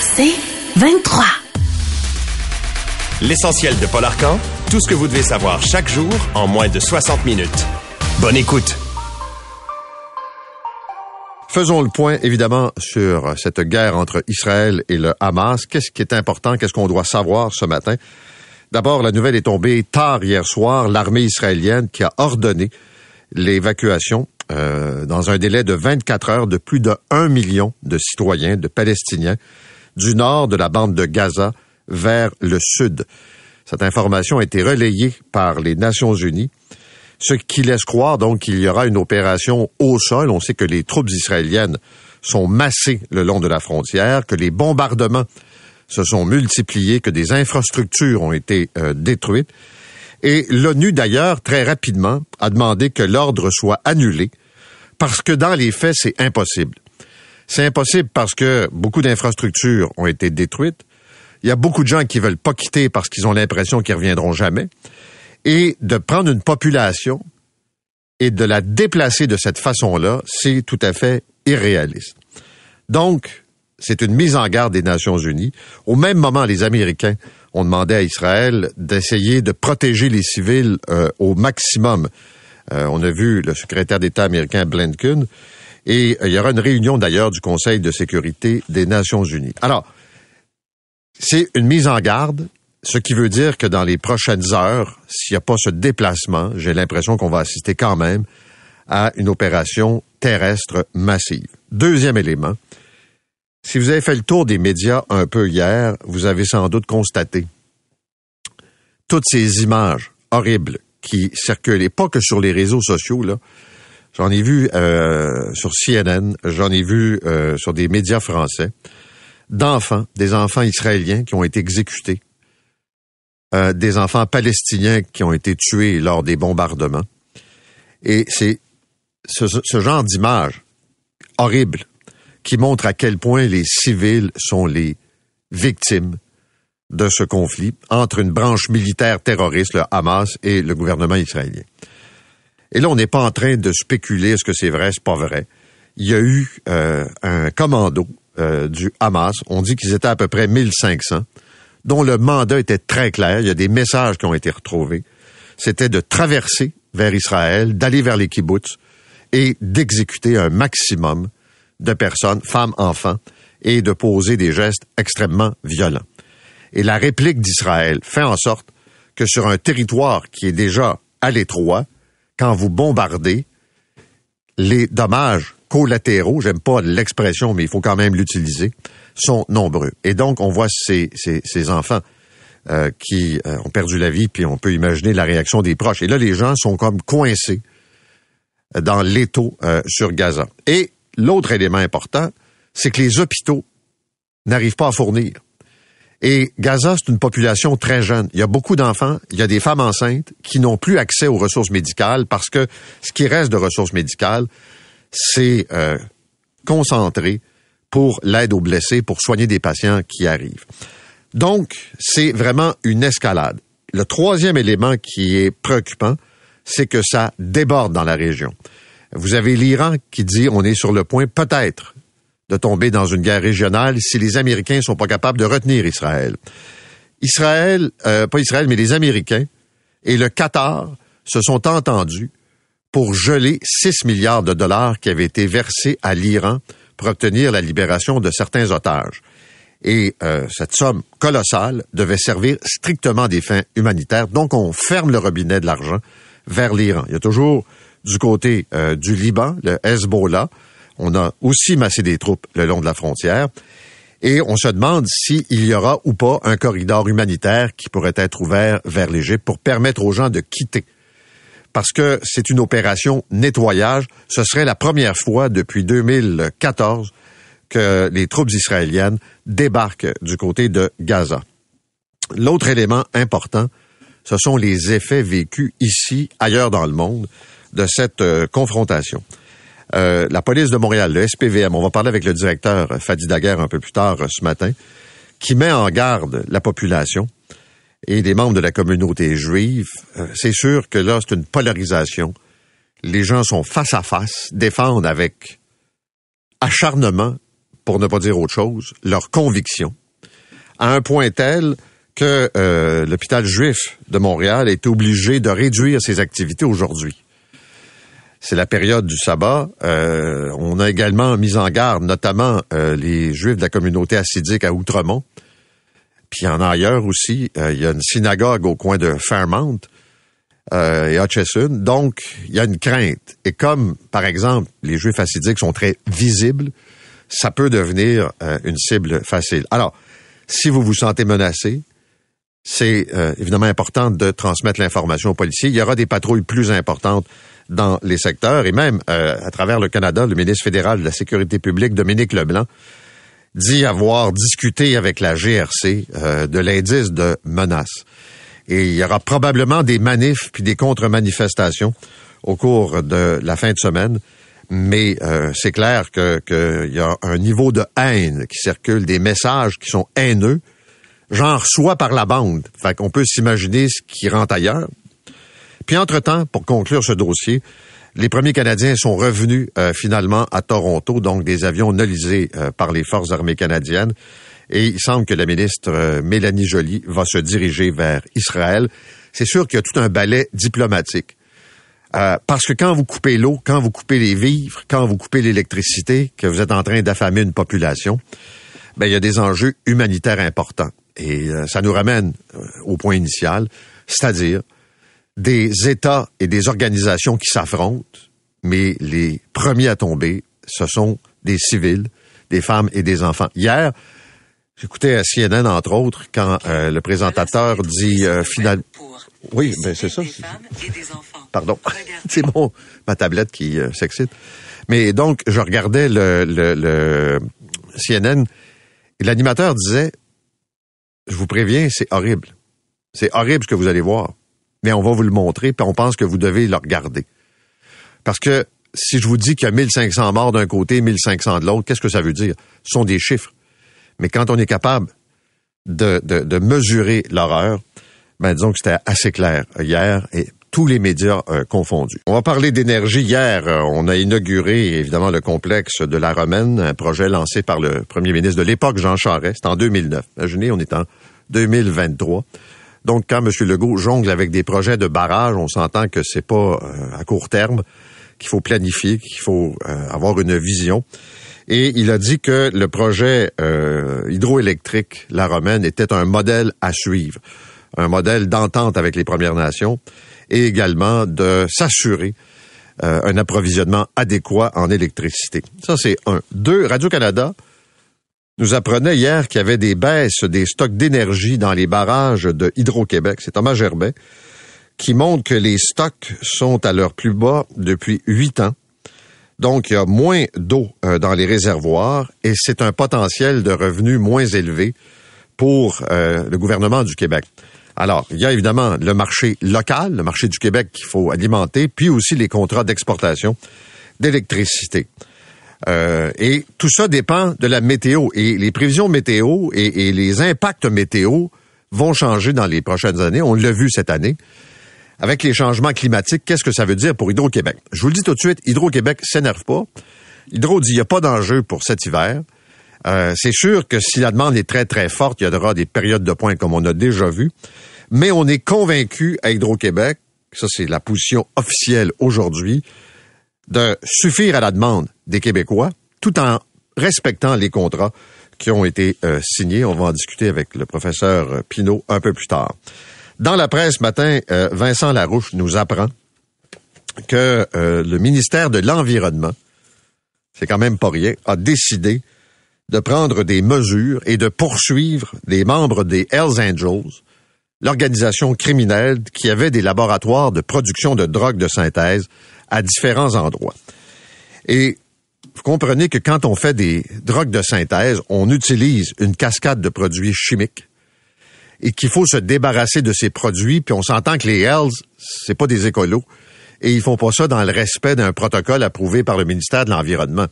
C'est 23. L'essentiel de Paul Arcan, tout ce que vous devez savoir chaque jour en moins de 60 minutes. Bonne écoute. Faisons le point, évidemment, sur cette guerre entre Israël et le Hamas. Qu'est-ce qui est important? Qu'est-ce qu'on doit savoir ce matin? D'abord, la nouvelle est tombée tard hier soir. L'armée israélienne qui a ordonné l'évacuation euh, dans un délai de 24 heures de plus de 1 million de citoyens, de Palestiniens, du nord de la bande de Gaza vers le sud. Cette information a été relayée par les Nations Unies, ce qui laisse croire donc qu'il y aura une opération au sol. On sait que les troupes israéliennes sont massées le long de la frontière, que les bombardements se sont multipliés, que des infrastructures ont été euh, détruites. Et l'ONU, d'ailleurs, très rapidement, a demandé que l'ordre soit annulé, parce que dans les faits, c'est impossible. C'est impossible parce que beaucoup d'infrastructures ont été détruites. Il y a beaucoup de gens qui veulent pas quitter parce qu'ils ont l'impression qu'ils reviendront jamais. Et de prendre une population et de la déplacer de cette façon-là, c'est tout à fait irréaliste. Donc, c'est une mise en garde des Nations Unies. Au même moment, les Américains ont demandé à Israël d'essayer de protéger les civils euh, au maximum. Euh, on a vu le secrétaire d'État américain Blinken et euh, il y aura une réunion d'ailleurs du Conseil de sécurité des Nations Unies. Alors, c'est une mise en garde, ce qui veut dire que dans les prochaines heures, s'il n'y a pas ce déplacement, j'ai l'impression qu'on va assister quand même à une opération terrestre massive. Deuxième élément, si vous avez fait le tour des médias un peu hier, vous avez sans doute constaté toutes ces images horribles qui circulent, et pas que sur les réseaux sociaux, là, J'en ai vu euh, sur CNN, j'en ai vu euh, sur des médias français, d'enfants, des enfants israéliens qui ont été exécutés, euh, des enfants palestiniens qui ont été tués lors des bombardements. Et c'est ce, ce genre d'image horrible qui montre à quel point les civils sont les victimes de ce conflit entre une branche militaire terroriste, le Hamas, et le gouvernement israélien. Et là, on n'est pas en train de spéculer est-ce que c'est vrai, c'est pas vrai. Il y a eu euh, un commando euh, du Hamas. On dit qu'ils étaient à peu près 1500, dont le mandat était très clair. Il y a des messages qui ont été retrouvés. C'était de traverser vers Israël, d'aller vers les kibbutz et d'exécuter un maximum de personnes, femmes, enfants, et de poser des gestes extrêmement violents. Et la réplique d'Israël fait en sorte que sur un territoire qui est déjà à l'étroit, quand vous bombardez, les dommages collatéraux, j'aime pas l'expression, mais il faut quand même l'utiliser, sont nombreux. Et donc, on voit ces, ces, enfants euh, qui euh, ont perdu la vie, puis on peut imaginer la réaction des proches. Et là, les gens sont comme coincés dans l'étau euh, sur Gaza. Et l'autre élément important, c'est que les hôpitaux n'arrivent pas à fournir. Et Gaza, c'est une population très jeune. Il y a beaucoup d'enfants, il y a des femmes enceintes qui n'ont plus accès aux ressources médicales parce que ce qui reste de ressources médicales, c'est euh, concentré pour l'aide aux blessés, pour soigner des patients qui arrivent. Donc, c'est vraiment une escalade. Le troisième élément qui est préoccupant, c'est que ça déborde dans la région. Vous avez l'Iran qui dit on est sur le point peut-être de tomber dans une guerre régionale si les Américains sont pas capables de retenir Israël. Israël, euh, pas Israël, mais les Américains et le Qatar se sont entendus pour geler 6 milliards de dollars qui avaient été versés à l'Iran pour obtenir la libération de certains otages. Et euh, cette somme colossale devait servir strictement des fins humanitaires. Donc, on ferme le robinet de l'argent vers l'Iran. Il y a toujours du côté euh, du Liban, le Hezbollah, on a aussi massé des troupes le long de la frontière. Et on se demande s'il y aura ou pas un corridor humanitaire qui pourrait être ouvert vers l'Égypte pour permettre aux gens de quitter. Parce que c'est une opération nettoyage. Ce serait la première fois depuis 2014 que les troupes israéliennes débarquent du côté de Gaza. L'autre élément important, ce sont les effets vécus ici, ailleurs dans le monde, de cette euh, confrontation. Euh, la police de Montréal, le SPVM, on va parler avec le directeur euh, Fadi Daguerre un peu plus tard euh, ce matin, qui met en garde la population et des membres de la communauté juive. c'est sûr que là, c'est une polarisation. Les gens sont face à face, défendent avec acharnement pour ne pas dire autre chose, leur conviction, à un point tel que l'hôpital juif de Montréal est obligé de réduire ses activités aujourd'hui. C'est la période du sabbat. Euh, on a également mis en garde, notamment euh, les Juifs de la communauté assidique à Outremont. Puis en ailleurs aussi. il y a une synagogue au coin de Fairmount et Hutchison. Donc, il y a une crainte. Et comme, par exemple, les Juifs assidiques sont très visibles, ça peut devenir une cible facile. Alors, si vous vous sentez menacé, c'est euh, évidemment important de transmettre l'information aux policiers. Il y aura des patrouilles plus importantes dans les secteurs et même euh, à travers le Canada, le ministre fédéral de la Sécurité publique, Dominique Leblanc, dit avoir discuté avec la GRC euh, de l'indice de menace. Et il y aura probablement des manifs puis des contre-manifestations au cours de la fin de semaine. Mais c'est clair qu'il y a un niveau de haine qui circule, des messages qui sont haineux, genre soit par la bande. Fait qu'on peut s'imaginer ce qui rentre ailleurs. Puis entre-temps, pour conclure ce dossier, les premiers Canadiens sont revenus euh, finalement à Toronto, donc des avions nolisés euh, par les forces armées canadiennes. Et il semble que la ministre euh, Mélanie Joly va se diriger vers Israël. C'est sûr qu'il y a tout un ballet diplomatique. parce que quand vous coupez l'eau, quand vous coupez les vivres, quand vous coupez l'électricité, que vous êtes en train d'affamer une population, ben, il y a des enjeux humanitaires importants. Et euh, ça nous ramène euh, au point initial, c'est-à-dire des États et des organisations qui s'affrontent, mais les premiers à tomber, ce sont des civils, des femmes et des enfants. Hier, j'écoutais à CNN, entre autres, quand euh, le présentateur dit final... Oui, ben c'est ça. Pardon, c'est bon, ma tablette qui s'excite. Mais donc, je regardais le, le, le CNN et l'animateur disait je vous préviens, c'est horrible. C'est horrible ce que vous allez voir. Mais on va vous le montrer, puis on pense que vous devez le regarder. Parce que si je vous dis qu'il y a 1500 morts d'un côté, 1500 de l'autre, qu'est-ce que ça veut dire? Ce sont des chiffres. Mais quand on est capable de, de, mesurer l'horreur, ben disons que c'était assez clair hier et tous les médias euh, confondus. On va parler d'énergie. Hier, euh, on a inauguré évidemment le complexe de la Romaine, un projet lancé par le premier ministre de l'époque, Jean Charest. C'était en 2009. Imaginez, on est en 2023. Donc, quand M. Legault jongle avec des projets de barrage, on s'entend que c'est pas euh, à court terme, qu'il faut planifier, qu'il faut avoir une vision. Et il a dit que le projet hydroélectrique La Romaine était un modèle à suivre, un modèle d'entente avec les Premières Nations et également de s'assurer euh, un approvisionnement adéquat en électricité. Ça, c'est un. Deux, Radio-Canada nous apprenait hier qu'il y avait des baisses des stocks d'énergie dans les barrages de Hydro-Québec. C'est Thomas Gerbet qui montre que les stocks sont à leur plus bas depuis huit ans. Donc, il y a moins d'eau euh, dans les réservoirs et c'est un potentiel de revenus moins élevé pour euh, le gouvernement du Québec. Alors, il y a évidemment le marché local, le marché du Québec qu'il faut alimenter, puis aussi les contrats d'exportation d'électricité. Euh, et tout ça dépend de la météo. Et les prévisions météo et, les impacts météo vont changer dans les prochaines années. On l'a vu cette année. Avec les changements climatiques, qu'est-ce que ça veut dire pour Hydro-Québec? Je vous le dis tout de suite, Hydro-Québec s'énerve pas. Hydro dit il n'y a pas d'enjeu pour cet hiver. Euh, c'est sûr que si la demande est très, très forte, il y aura des périodes de points comme on a déjà vu. Mais on est convaincu à Hydro-Québec, ça c'est la position officielle aujourd'hui, de suffire à la demande des Québécois tout en respectant les contrats qui ont été euh, signés. On va en discuter avec le professeur Pinault un peu plus tard. Dans la presse ce matin, euh, Vincent Larouche nous apprend que le ministère de l'Environnement, c'est quand même pas rien, a décidé de prendre des mesures et de poursuivre des membres des Hells Angels, l'organisation criminelle qui avait des laboratoires de production de drogue de synthèse à différents endroits. Et vous comprenez que quand on fait des drogues de synthèse, on utilise une cascade de produits chimiques et qu'il faut se débarrasser de ces produits, puis on s'entend que les Hells, c'est pas des écolos, et ils font pas ça dans le respect d'un protocole approuvé par le ministère de l'Environnement.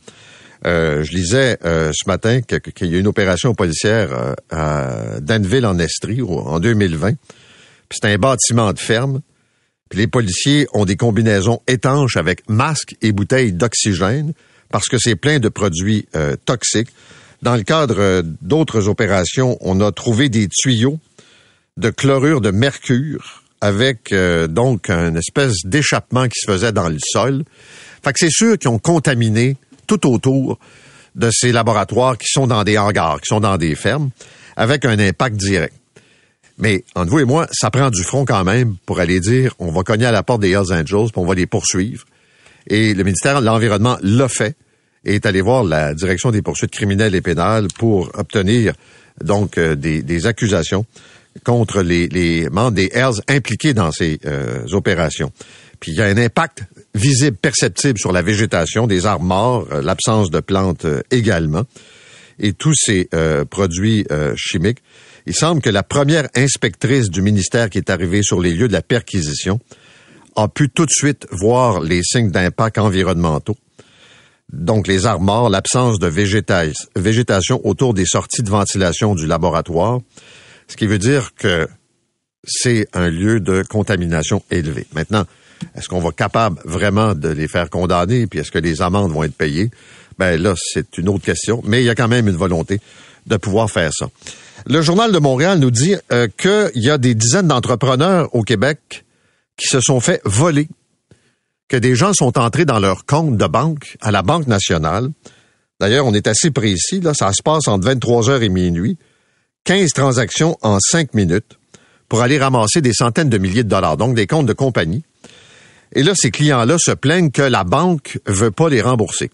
Euh, je lisais euh, ce matin qu'il y a une opération policière euh, à Danville en Estrie en 2020. C'est un bâtiment de ferme. Les policiers ont des combinaisons étanches avec masques et bouteilles d'oxygène parce que c'est plein de produits toxiques. Dans le cadre d'autres opérations, on a trouvé des tuyaux de chlorure de mercure avec donc une espèce d'échappement qui se faisait dans le sol. Fait c'est sûr qu'ils ont contaminé tout autour de ces laboratoires qui sont dans des hangars, qui sont dans des fermes, avec un impact direct. Mais entre vous et moi, ça prend du front quand même pour aller dire on va cogner à la porte des Hells Angels, puis on va les poursuivre. Et le ministère de l'Environnement l'a fait et est allé voir la direction des poursuites criminelles et pénales pour obtenir donc euh, des, accusations contre les, membres des Hells impliqués dans ces euh, opérations. Puis il y a un impact visible, perceptible sur la végétation, des arbres morts, euh, l'absence de plantes également, et tous ces produits chimiques. Il semble que la première inspectrice du ministère qui est arrivée sur les lieux de la perquisition a pu tout de suite voir les signes d'impact environnementaux. Donc les morts, l'absence de végétation autour des sorties de ventilation du laboratoire, ce qui veut dire que c'est un lieu de contamination élevé. Maintenant, est-ce qu'on va être capable vraiment de les faire condamner, puis est-ce que les amendes vont être payées? Ben là, c'est une autre question, mais il y a quand même une volonté de pouvoir faire ça. Le Journal de Montréal nous dit euh, qu'il y a des dizaines d'entrepreneurs au Québec qui se sont fait voler, que des gens sont entrés dans leur compte de banque à la Banque nationale. D'ailleurs, on est assez précis, là, ça se passe entre 23 heures et minuit. 15 transactions en 5 minutes pour aller ramasser des centaines de milliers de dollars, donc des comptes de compagnie. Et là, ces clients-là se plaignent que la banque veut pas les rembourser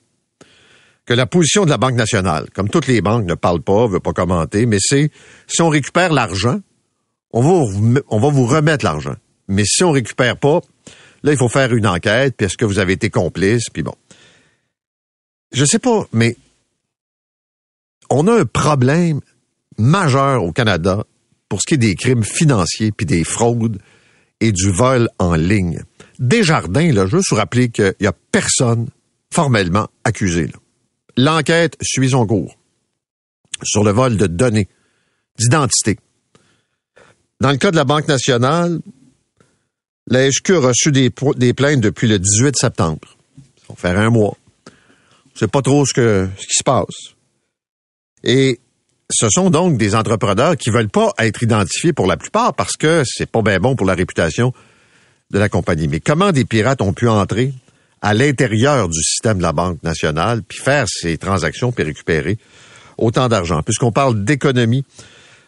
que la position de la Banque nationale, comme toutes les banques ne parlent pas, ne veut pas commenter, mais c'est si on récupère l'argent, on va, on va vous remettre l'argent. Mais si on récupère pas, là, il faut faire une enquête, puis est-ce que vous avez été complice, puis bon. Je sais pas, mais on a un problème majeur au Canada pour ce qui est des crimes financiers, puis des fraudes et du vol en ligne. Desjardins, là, je veux vous rappeler qu'il y a personne formellement accusé. Là. L'enquête suit son cours sur le vol de données, d'identité. Dans le cas de la Banque nationale, la HQ a reçu des, plaintes depuis le 18 septembre. Ça va faire un mois. On sait pas trop ce qui se passe. Et ce sont donc des entrepreneurs qui veulent pas être identifiés pour la plupart parce que c'est pas bien bon pour la réputation de la compagnie. Mais comment des pirates ont pu entrer à l'intérieur du système de la Banque nationale, puis faire ces transactions, puis récupérer autant d'argent. Puisqu'on parle d'économie,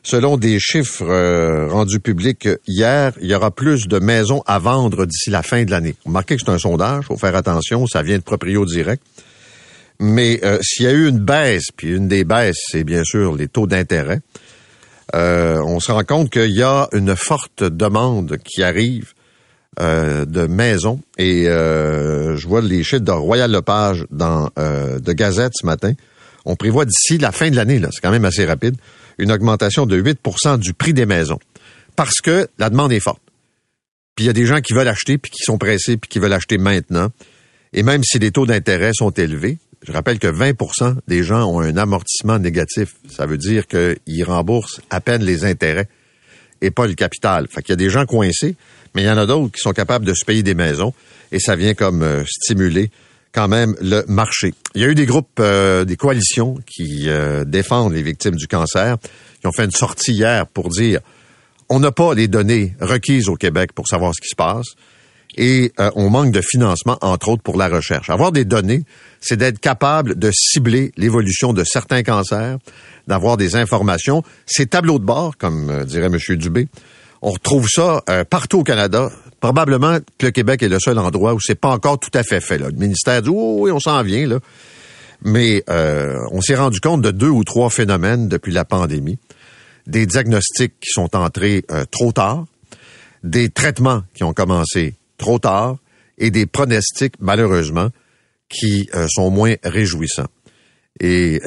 selon des chiffres euh, rendus publics hier, il y aura plus de maisons à vendre d'ici la fin de l'année. Remarquez que c'est un sondage, faut faire attention, ça vient de proprio direct. Mais euh, s'il y a eu une baisse, puis une des baisses, c'est bien sûr les taux d'intérêt, euh, on se rend compte qu'il y a une forte demande qui arrive euh, de maisons. Et euh, je vois les chiffres de Royal Lepage dans euh, de Gazette ce matin. On prévoit d'ici la fin de l'année, là, c'est quand même assez rapide, une augmentation de 8% du prix des maisons. Parce que la demande est forte. Puis il y a des gens qui veulent acheter, puis qui sont pressés, puis qui veulent acheter maintenant. Et même si les taux d'intérêt sont élevés, je rappelle que 20% des gens ont un amortissement négatif. Ça veut dire qu'ils remboursent à peine les intérêts et pas le capital. Fait qu'il y a des gens coincés mais il y en a d'autres qui sont capables de se payer des maisons et ça vient comme euh, stimuler quand même le marché. Il y a eu des groupes, euh, des coalitions qui euh, défendent les victimes du cancer, qui ont fait une sortie hier pour dire on n'a pas les données requises au Québec pour savoir ce qui se passe et on manque de financement, entre autres, pour la recherche. Avoir des données, c'est d'être capable de cibler l'évolution de certains cancers, d'avoir des informations. Ces tableaux de bord, comme dirait M. Dubé, on retrouve ça euh, partout au Canada. Probablement que le Québec est le seul endroit où c'est pas encore tout à fait fait. Le ministère dit oh, oui, on s'en vient. Mais euh, on s'est rendu compte de deux ou trois phénomènes depuis la pandémie. Des diagnostics qui sont entrés euh, trop tard, des traitements qui ont commencé trop tard et des pronostics, malheureusement, qui sont moins réjouissants. Et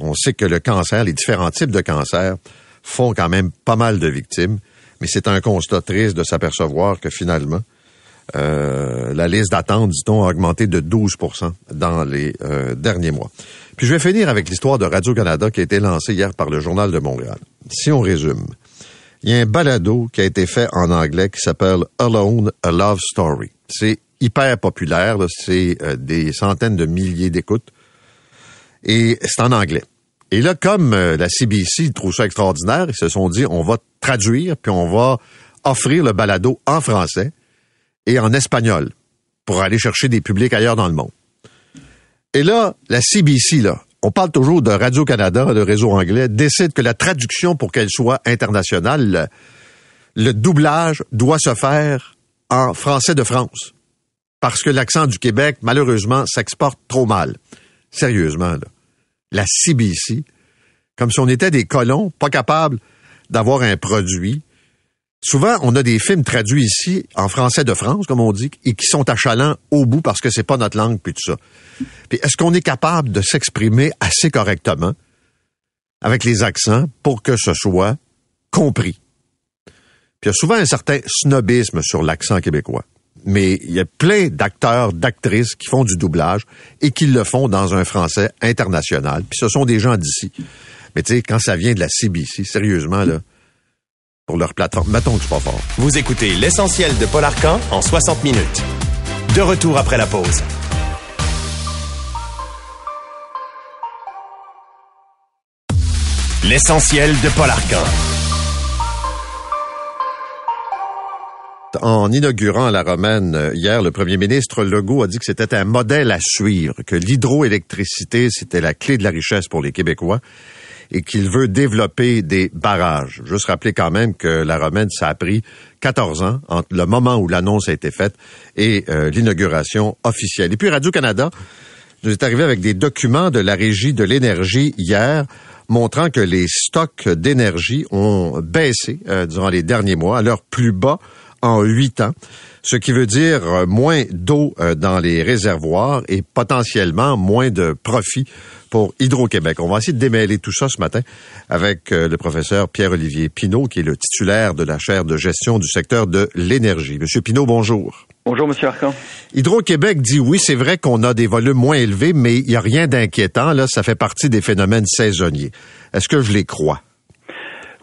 on sait que le cancer, les différents types de cancer, font quand même pas mal de victimes. Mais c'est un constat triste de s'apercevoir que finalement, euh, la liste d'attente, dit-on, a augmenté de 12% dans les euh, derniers mois. Puis je vais finir avec l'histoire de Radio-Canada qui a été lancée hier par le Journal de Montréal. Si on résume, il y a un balado qui a été fait en anglais qui s'appelle Alone, a Love Story. C'est hyper populaire, c'est euh, des centaines de milliers d'écoutes et c'est en anglais. Et là, comme euh, la CBC trouve ça extraordinaire, ils se sont dit, on va traduire, puis on va offrir le balado en français et en espagnol pour aller chercher des publics ailleurs dans le monde. Et là, la CBC, là, on parle toujours de Radio-Canada, de réseau anglais, décide que la traduction, pour qu'elle soit internationale, le, le doublage doit se faire en français de France. Parce que l'accent du Québec, malheureusement, s'exporte trop mal. Sérieusement, là la CBC, comme si on était des colons, pas capables d'avoir un produit. Souvent, on a des films traduits ici en français de France, comme on dit, et qui sont achalants au bout parce que c'est pas notre langue, puis tout ça. Puis est-ce qu'on est capable de s'exprimer assez correctement avec les accents pour que ce soit compris? Puis il y a souvent un certain snobisme sur l'accent québécois mais il y a plein d'acteurs, d'actrices qui font du doublage et qui le font dans un français international. Puis ce sont des gens d'ici. Mais tu sais, quand ça vient de la CBC, sérieusement, là, pour leur plateforme, mettons que c'est pas fort. Vous écoutez l'essentiel de Paul Arcan en 60 minutes. De retour après la pause. L'essentiel de Paul Arcan. En inaugurant la romaine euh, hier, le premier ministre Legault a dit que c'était un modèle à suivre, que l'hydroélectricité, c'était la clé de la richesse pour les Québécois et qu'il veut développer des barrages. Juste rappeler quand même que la romaine, ça a pris 14 ans entre le moment où l'annonce a été faite et euh, l'inauguration officielle. Et puis Radio-Canada nous est arrivé avec des documents de la Régie de l'énergie hier montrant que les stocks d'énergie ont baissé euh, durant les derniers mois à leur plus bas en huit ans, ce qui veut dire euh, moins d'eau euh, dans les réservoirs et potentiellement moins de profit pour Hydro-Québec. On va essayer de démêler tout ça ce matin avec euh, le professeur Pierre-Olivier Pinault, qui est le titulaire de la chaire de gestion du secteur de l'énergie. Monsieur Pinault, bonjour. Bonjour, Monsieur Arcan. Hydro-Québec dit oui, c'est vrai qu'on a des volumes moins élevés, mais il n'y a rien d'inquiétant. Là, ça fait partie des phénomènes saisonniers. Est-ce que je les crois?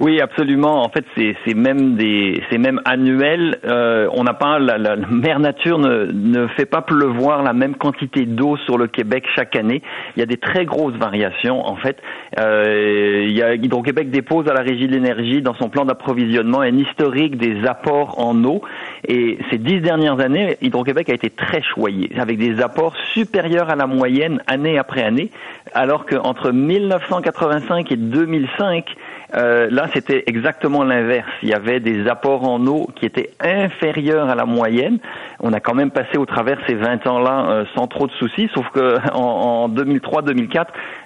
Oui, absolument. En fait, c'est même des, c'est même annuel. Euh, on n'a pas la, la, mère nature ne, ne fait pas pleuvoir la même quantité d'eau sur le Québec chaque année. Il y a des très grosses variations. En fait, euh, il y a Hydro-Québec dépose à la Régie de l'énergie dans son plan d'approvisionnement un historique des apports en eau. Et ces dix dernières années, Hydro-Québec a été très choyé, avec des apports supérieurs à la moyenne année après année, alors qu'entre 1985 et 2005, euh, là, c'était exactement l'inverse. Il y avait des apports en eau qui étaient inférieurs à la moyenne. On a quand même passé au travers ces 20 ans-là euh, sans trop de soucis, sauf que en, 2003-2004,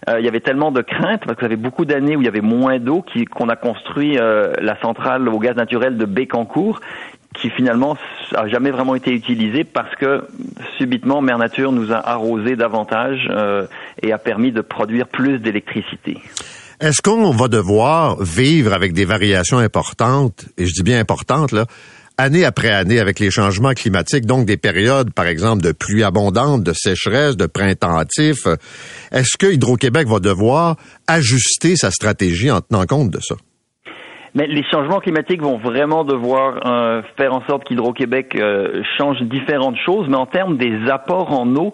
euh, il y avait tellement de craintes parce qu'il y avait beaucoup d'années où il y avait moins d'eau qu'on a construit euh, la centrale au gaz naturel de Bécancourt qui finalement a jamais vraiment été utilisée parce que subitement Mère Nature nous a arrosé davantage et a permis de produire plus d'électricité. Est-ce qu'on va devoir vivre avec des variations importantes, et je dis bien importantes, là, année après année avec les changements climatiques, donc des périodes, par exemple, de pluie abondante, de sécheresse, de printemps hâtif. Est-ce que Hydro-Québec va devoir ajuster sa stratégie en tenant compte de ça? Mais les changements climatiques vont vraiment devoir euh, faire en sorte qu'Hydro-Québec euh, change différentes choses, mais en termes des apports en eau,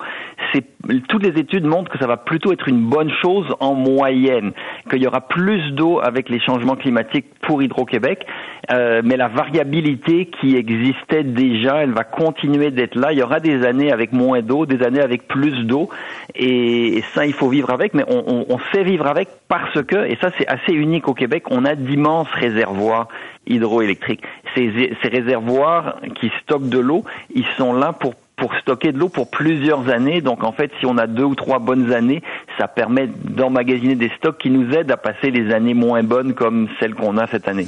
c'est toutes les études montrent que ça va plutôt être une bonne chose en moyenne, qu'il y aura plus d'eau avec les changements climatiques pour Hydro-Québec, euh, mais la variabilité qui existait déjà, elle va continuer d'être là. Il y aura des années avec moins d'eau, des années avec plus d'eau, et, ça, il faut vivre avec, mais on, on, on sait vivre avec parce que, et ça c'est assez unique au Québec, on a d'immenses réservoirs hydroélectriques. Ces, réservoirs qui stockent de l'eau, ils sont là pour pour stocker de l'eau pour plusieurs années. Donc en fait, si on a deux ou trois bonnes années, ça permet d'emmagasiner des stocks qui nous aident à passer les années moins bonnes comme celles qu'on a cette année.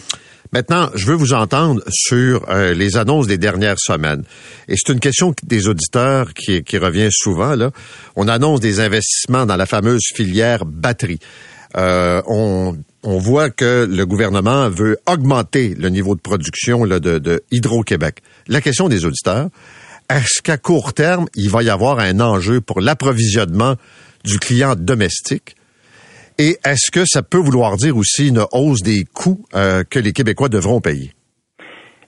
Maintenant, je veux vous entendre sur euh, les annonces des dernières semaines. Et c'est une question des auditeurs qui, qui, revient souvent. Là. On annonce des investissements dans la fameuse filière batterie. Euh, on, voit que le gouvernement veut augmenter le niveau de production de Hydro-Québec. La question des auditeurs, est-ce qu'à court terme, il va y avoir un enjeu pour l'approvisionnement du client domestique? Et est-ce que ça peut vouloir dire aussi une hausse des coûts euh, que les Québécois devront payer?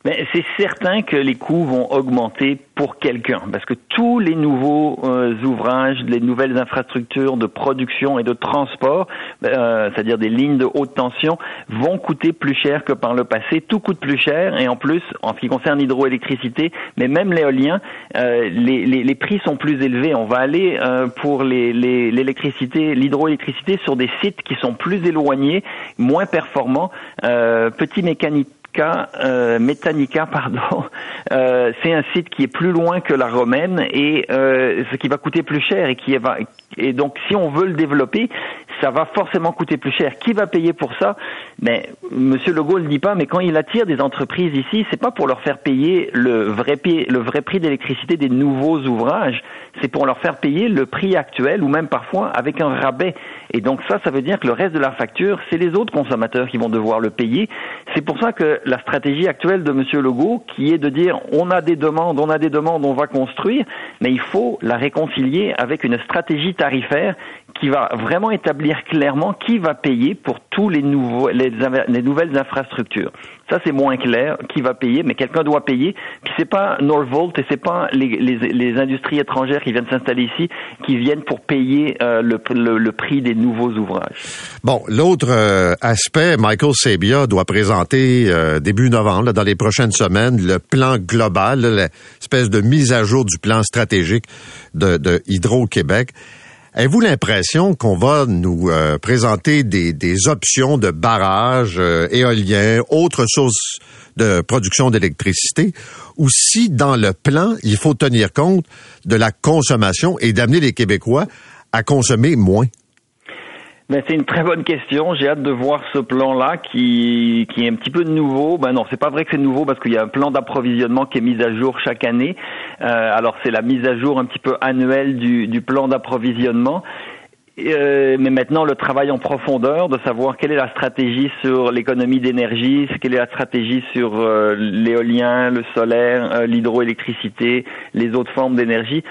Mais c'est certain que les coûts vont augmenter pour quelqu'un, parce que tous les nouveaux euh, ouvrages, les nouvelles infrastructures de production et de transport, euh, c'est-à-dire des lignes de haute tension, vont coûter plus cher que par le passé. Tout coûte plus cher, et en plus, en ce qui concerne l'hydroélectricité, mais même l'éolien, euh, les, les, les, prix sont plus élevés. On va aller pour l'électricité, l'hydroélectricité sur des sites qui sont plus éloignés, moins performants, petits mécaniques euh, pardon, euh, c'est un site qui est plus loin que la romaine et euh, ce qui va coûter plus cher et et donc si on veut le développer, ça va forcément coûter plus cher. Qui va payer pour ça? Mais Monsieur Legault le dit pas, mais quand il attire des entreprises ici, c'est pas pour leur faire payer le vrai, le vrai prix d'électricité des nouveaux ouvrages, c'est pour leur faire payer le prix actuel ou même parfois avec un rabais. Et donc ça, ça veut dire que le reste de la facture, c'est les autres consommateurs qui vont devoir le payer. C'est pour ça que la stratégie actuelle de Monsieur Legault, qui est de dire on a des demandes, on a des demandes, on va construire, mais il faut la réconcilier avec une stratégie tarifaire qui va vraiment établir clairement qui va payer pour tous les nouveaux les, les nouvelles infrastructures. Ça c'est moins clair qui va payer, mais quelqu'un doit payer. Puis c'est pas Norvolt et c'est pas les, les, les, industries étrangères qui viennent s'installer ici qui viennent pour payer euh, le, le, prix des nouveaux ouvrages. Bon, l'autre euh, aspect, Michael Sabia doit présenter euh, début novembre, dans les prochaines semaines, le plan global, l'espèce de mise à jour du plan stratégique de, de Hydro-Québec. Avez-vous l'impression qu'on va nous euh, présenter des, options de barrages euh, éoliens, autres sources de production d'électricité, ou si dans le plan, il faut tenir compte de la consommation et d'amener les Québécois à consommer moins? Ben, c'est une très bonne question. J'ai hâte de voir ce plan-là qui, qui est un petit peu nouveau. Ben non, c'est pas vrai que c'est nouveau parce qu'il y a un plan d'approvisionnement qui est mis à jour chaque année. Euh, alors c'est la mise à jour un petit peu annuelle du, du plan d'approvisionnement. Euh, mais maintenant, le travail en profondeur de savoir quelle est la stratégie sur l'économie d'énergie, quelle est la stratégie sur euh, l'éolien, le solaire, l'hydroélectricité, les autres formes d'énergie,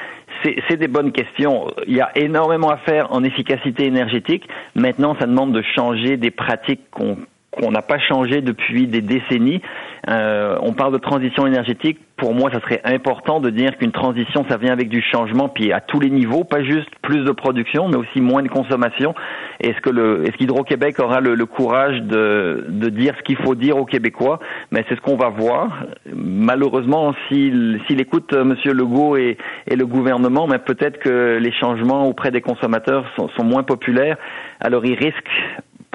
c'est des bonnes questions. Il y a énormément à faire en efficacité énergétique. Maintenant, ça demande de changer des pratiques qu'on qu'on n'a pas changé depuis des décennies. Euh, on parle de transition énergétique. Pour moi, ça serait important de dire qu'une transition, ça vient avec du changement, puis à tous les niveaux, pas juste plus de production, mais aussi moins de consommation. Est-ce que le, est-ce qu'Hydro-Québec aura le, courage de, de dire ce qu'il faut dire aux Québécois? Mais c'est ce qu'on va voir. Malheureusement, s'il, s'il écoute euh, Monsieur Legault et, et le gouvernement, mais peut-être que les changements auprès des consommateurs sont, sont moins populaires. Alors, il risque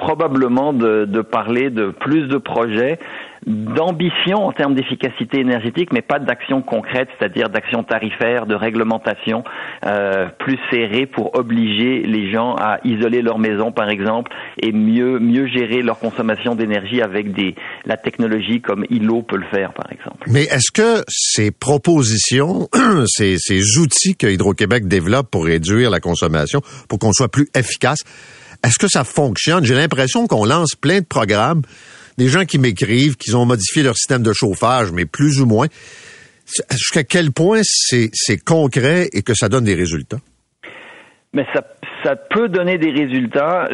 probablement de, de, parler de plus de projets, d'ambition en termes d'efficacité énergétique, mais pas d'action concrète, c'est-à-dire d'action tarifaire, de réglementation euh, plus serrée pour obliger les gens à isoler leur maison, par exemple, et mieux mieux gérer leur consommation d'énergie avec des la technologie comme ILO peut le faire, par exemple. Mais est-ce que ces propositions, ces, ces outils que Hydro-Québec développe pour réduire la consommation, pour qu'on soit plus efficace, est-ce que ça fonctionne? J'ai l'impression qu'on lance plein de programmes, des gens qui m'écrivent, qu'ils ont modifié leur système de chauffage, mais plus ou moins. Jusqu'à quel point c'est concret et que ça donne des résultats? Mais ça, ça peut donner des résultats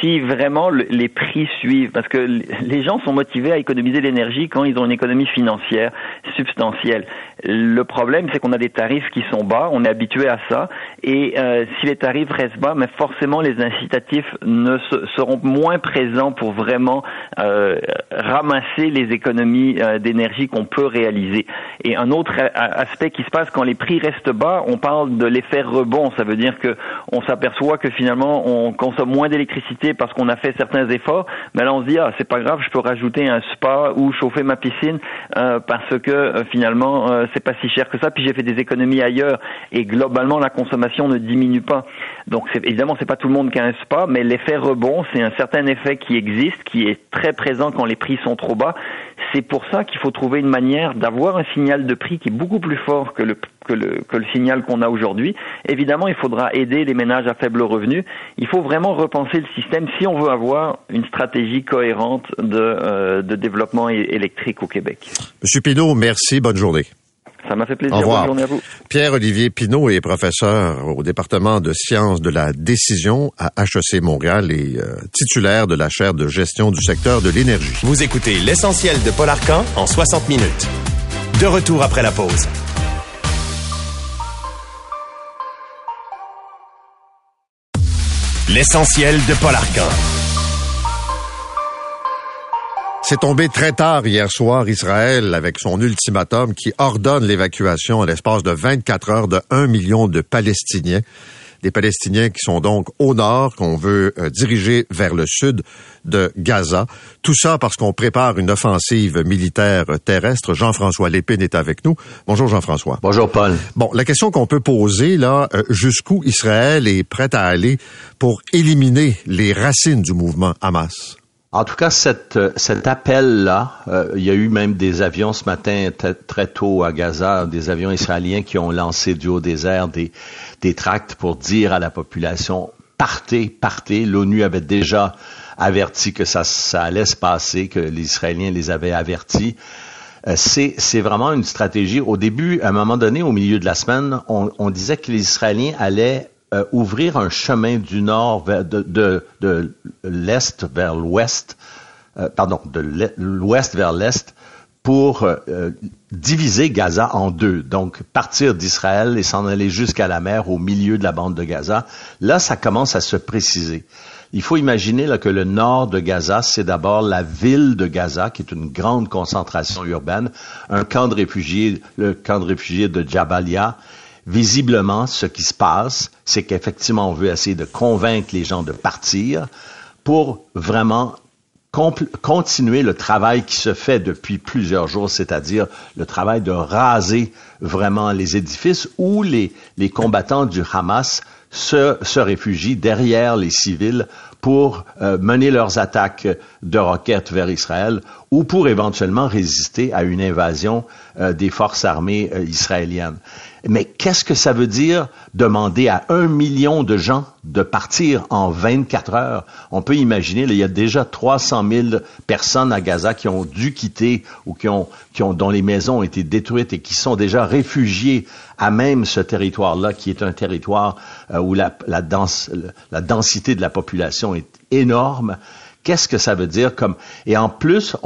si vraiment les prix suivent, parce que les gens sont motivés à économiser l'énergie quand ils ont une économie financière substantielle. Le problème, c'est qu'on a des tarifs qui sont bas, on est habitué à ça, et euh, si les tarifs restent bas, mais forcément les incitatifs ne seront moins présents pour vraiment euh, ramasser les économies euh, d'énergie qu'on peut réaliser. Et un autre aspect qui se passe quand les prix restent bas, on parle de l'effet rebond, ça veut dire que on s'aperçoit que finalement on consomme moins d'électricité parce qu'on a fait certains efforts, mais là on se dit ah c'est pas grave, je peux rajouter un spa ou chauffer ma piscine euh, parce que euh, finalement c'est pas si cher que ça, puis j'ai fait des économies ailleurs et globalement la consommation ne diminue pas. Donc évidemment c'est pas tout le monde qui a un spa, mais l'effet rebond c'est un certain effet qui existe, qui est très présent quand les prix sont trop bas. C'est pour ça qu'il faut trouver une manière d'avoir un signal de prix qui est beaucoup plus fort que le que le, que le signal qu'on a aujourd'hui. Évidemment, il faudra aider les ménages à faible revenu. Il faut vraiment repenser le système si on veut avoir une stratégie cohérente de, euh, de développement électrique au Québec. Monsieur Pinault, merci. Bonne journée. Ça m'a fait plaisir. Au revoir. Bonne journée à vous. Pierre-Olivier Pinault est professeur au département de sciences de la décision à HEC Montréal et euh, titulaire de la chaire de gestion du secteur de l'énergie. Vous écoutez l'essentiel de Paul Arcan en 60 minutes. De retour après la pause. L'essentiel de Paul Arcan. C'est tombé très tard hier soir, Israël, avec son ultimatum qui ordonne l'évacuation en l'espace de 24 heures de 1 million de Palestiniens. Des Palestiniens qui sont donc au nord, qu'on veut euh, diriger vers le sud de Gaza. Tout ça parce qu'on prépare une offensive militaire terrestre. Jean-François Lépine est avec nous. Bonjour Jean-François. Bonjour Paul. Bon, la question qu'on peut poser là, euh, jusqu'où Israël est prêt à aller pour éliminer les racines du mouvement Hamas? En tout cas, euh, cet appel-là, euh, il y a eu même des avions ce matin très tôt à Gaza, des avions israéliens qui ont lancé du haut des, des tracts pour dire à la population partez, partez. L'ONU avait déjà averti que ça, allait se passer, que les Israéliens les avaient avertis. Euh, c'est, vraiment une stratégie. Au début, à un moment donné, au milieu de la semaine, on disait que les Israéliens allaient euh, ouvrir un chemin du nord vers, de, de, de l'est vers l'ouest, euh, pardon, de l'ouest vers l'est pour euh, diviser Gaza en deux. Donc, partir d'Israël et s'en aller jusqu'à la mer au milieu de la bande de Gaza. Là, ça commence à se préciser. Il faut imaginer que le nord de Gaza, c'est d'abord la ville de Gaza, qui est une grande concentration urbaine, un camp de réfugiés, le camp de réfugiés de Jabalia, visiblement, ce qui se passe, c'est qu'effectivement, on veut essayer de convaincre les gens de partir pour vraiment continuer le travail qui se fait depuis plusieurs jours, c'est-à-dire le travail de raser vraiment les édifices où les, combattants du Hamas se, se réfugient derrière les civils pour euh, mener leurs attaques de roquettes vers Israël ou pour éventuellement résister à une invasion euh, des forces armées euh, israéliennes. Mais qu'est-ce que ça veut dire demander à un million de gens de partir en 24 heures? On peut imaginer, il y a déjà 300 000 personnes à Gaza qui ont dû quitter ou qui ont, qui ont, dont les maisons ont été détruites et qui sont déjà réfugiés à même ce territoire-là, qui est un territoire euh, où la, la densité de la population est énorme. Qu'est-ce que ça veut dire et en plus